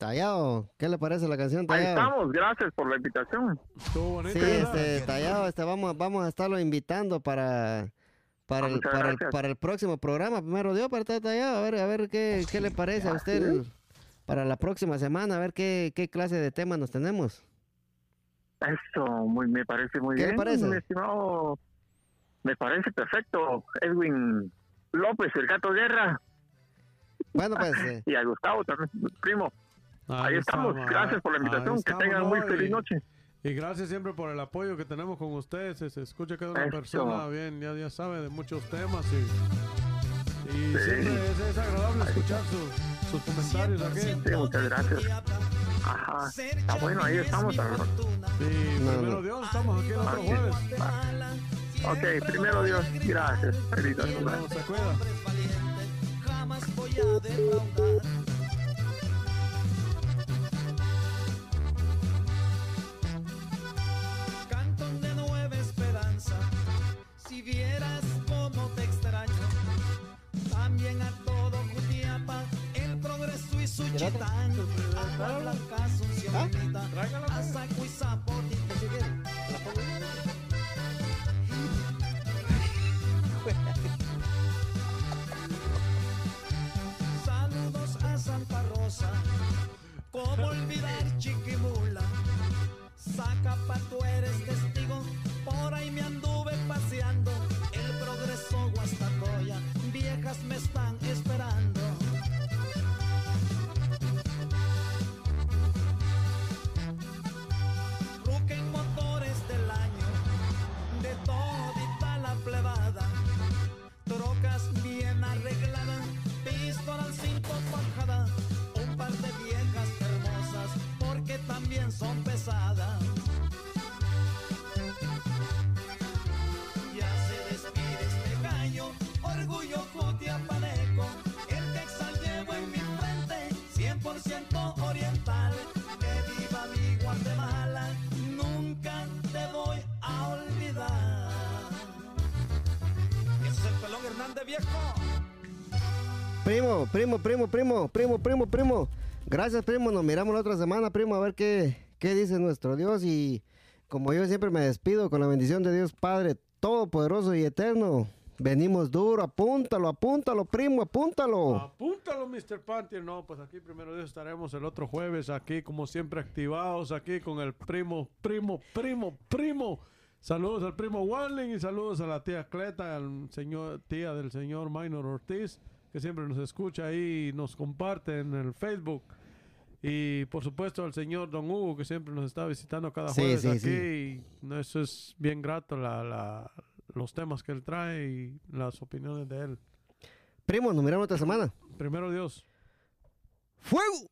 [SPEAKER 1] Tallado, ¿qué le parece la canción,
[SPEAKER 3] Ahí
[SPEAKER 1] Tallado?
[SPEAKER 3] estamos. Gracias por la invitación.
[SPEAKER 2] Estuvo bonito,
[SPEAKER 1] Sí, este, Tallado, este, vamos, vamos a estarlo invitando para, para, el, para, el,
[SPEAKER 3] gracias.
[SPEAKER 1] para el próximo programa. Primero Dios, para estar Tallado, a ver, a ver qué, qué le parece a usted para la próxima semana, a ver qué, qué clase de tema nos tenemos.
[SPEAKER 3] Eso muy, me parece muy
[SPEAKER 1] ¿Qué le
[SPEAKER 3] bien,
[SPEAKER 1] parece?
[SPEAKER 3] mi estimado. Me parece perfecto. Edwin López, el gato guerra,
[SPEAKER 1] Bueno, pues, eh,
[SPEAKER 3] y a Gustavo también, primo. Ahí, estamos. Gracias por la invitación. Que tengan muy feliz
[SPEAKER 2] Y-
[SPEAKER 3] noche.
[SPEAKER 2] Y gracias siempre por el apoyo que tenemos con ustedes. Se, escucha que es una
[SPEAKER 3] Eso.
[SPEAKER 2] persona bien, ya, ya sabe de muchos temas y, y siempre es, es agradable escuchar sus, sus comentarios aquí.
[SPEAKER 3] Sí, muchas gracias. Ajá. Está bueno, ahí estamos.
[SPEAKER 2] Y
[SPEAKER 1] No,
[SPEAKER 2] primero
[SPEAKER 1] no.
[SPEAKER 2] Dios, estamos aquí el otro jueves.
[SPEAKER 3] Ok, primero Dios. Gracias. Feliz noche.
[SPEAKER 2] Se cuida.
[SPEAKER 5] Jamás voy a defraudar. Si vieras cómo te extraño. También a todo Jutiapa, el progreso y Suchitán. Agua Blanca, Asunción,
[SPEAKER 1] ¿Ah?
[SPEAKER 5] Unida, Azacu y Zapote. Saludos a Santa Rosa. ¿Cómo olvidar Chiquimula? Saca pa' tú eres testigo. Por ahí me anduve viejo.
[SPEAKER 1] primo, primo, primo, primo, primo, primo, primo. Gracias, primo. Nos miramos la otra semana, primo, a ver qué, qué dice nuestro Dios. Y como yo siempre me despido con la bendición de Dios Padre Todopoderoso y Eterno. Venimos duro, apúntalo, apúntalo, primo, apúntalo.
[SPEAKER 2] Apúntalo, Mr. Pantier. No, pues aquí primero Dios estaremos el otro jueves, aquí como siempre activados, aquí con el primo, primo, primo, primo. Saludos al primo Wanling y saludos a la tía Cleta, al señor, tía del señor Minor Ortiz, que siempre nos escucha ahí y nos comparte en el Facebook. Y por supuesto al señor Don Hugo, que siempre nos está visitando cada jueves
[SPEAKER 1] sí,
[SPEAKER 2] aquí.
[SPEAKER 1] sí.
[SPEAKER 2] Y eso es bien grato, la, la- los temas que él trae y las opiniones de él.
[SPEAKER 1] Primo, nos miramos otra semana.
[SPEAKER 2] Primero Dios.
[SPEAKER 1] ¡Fuego!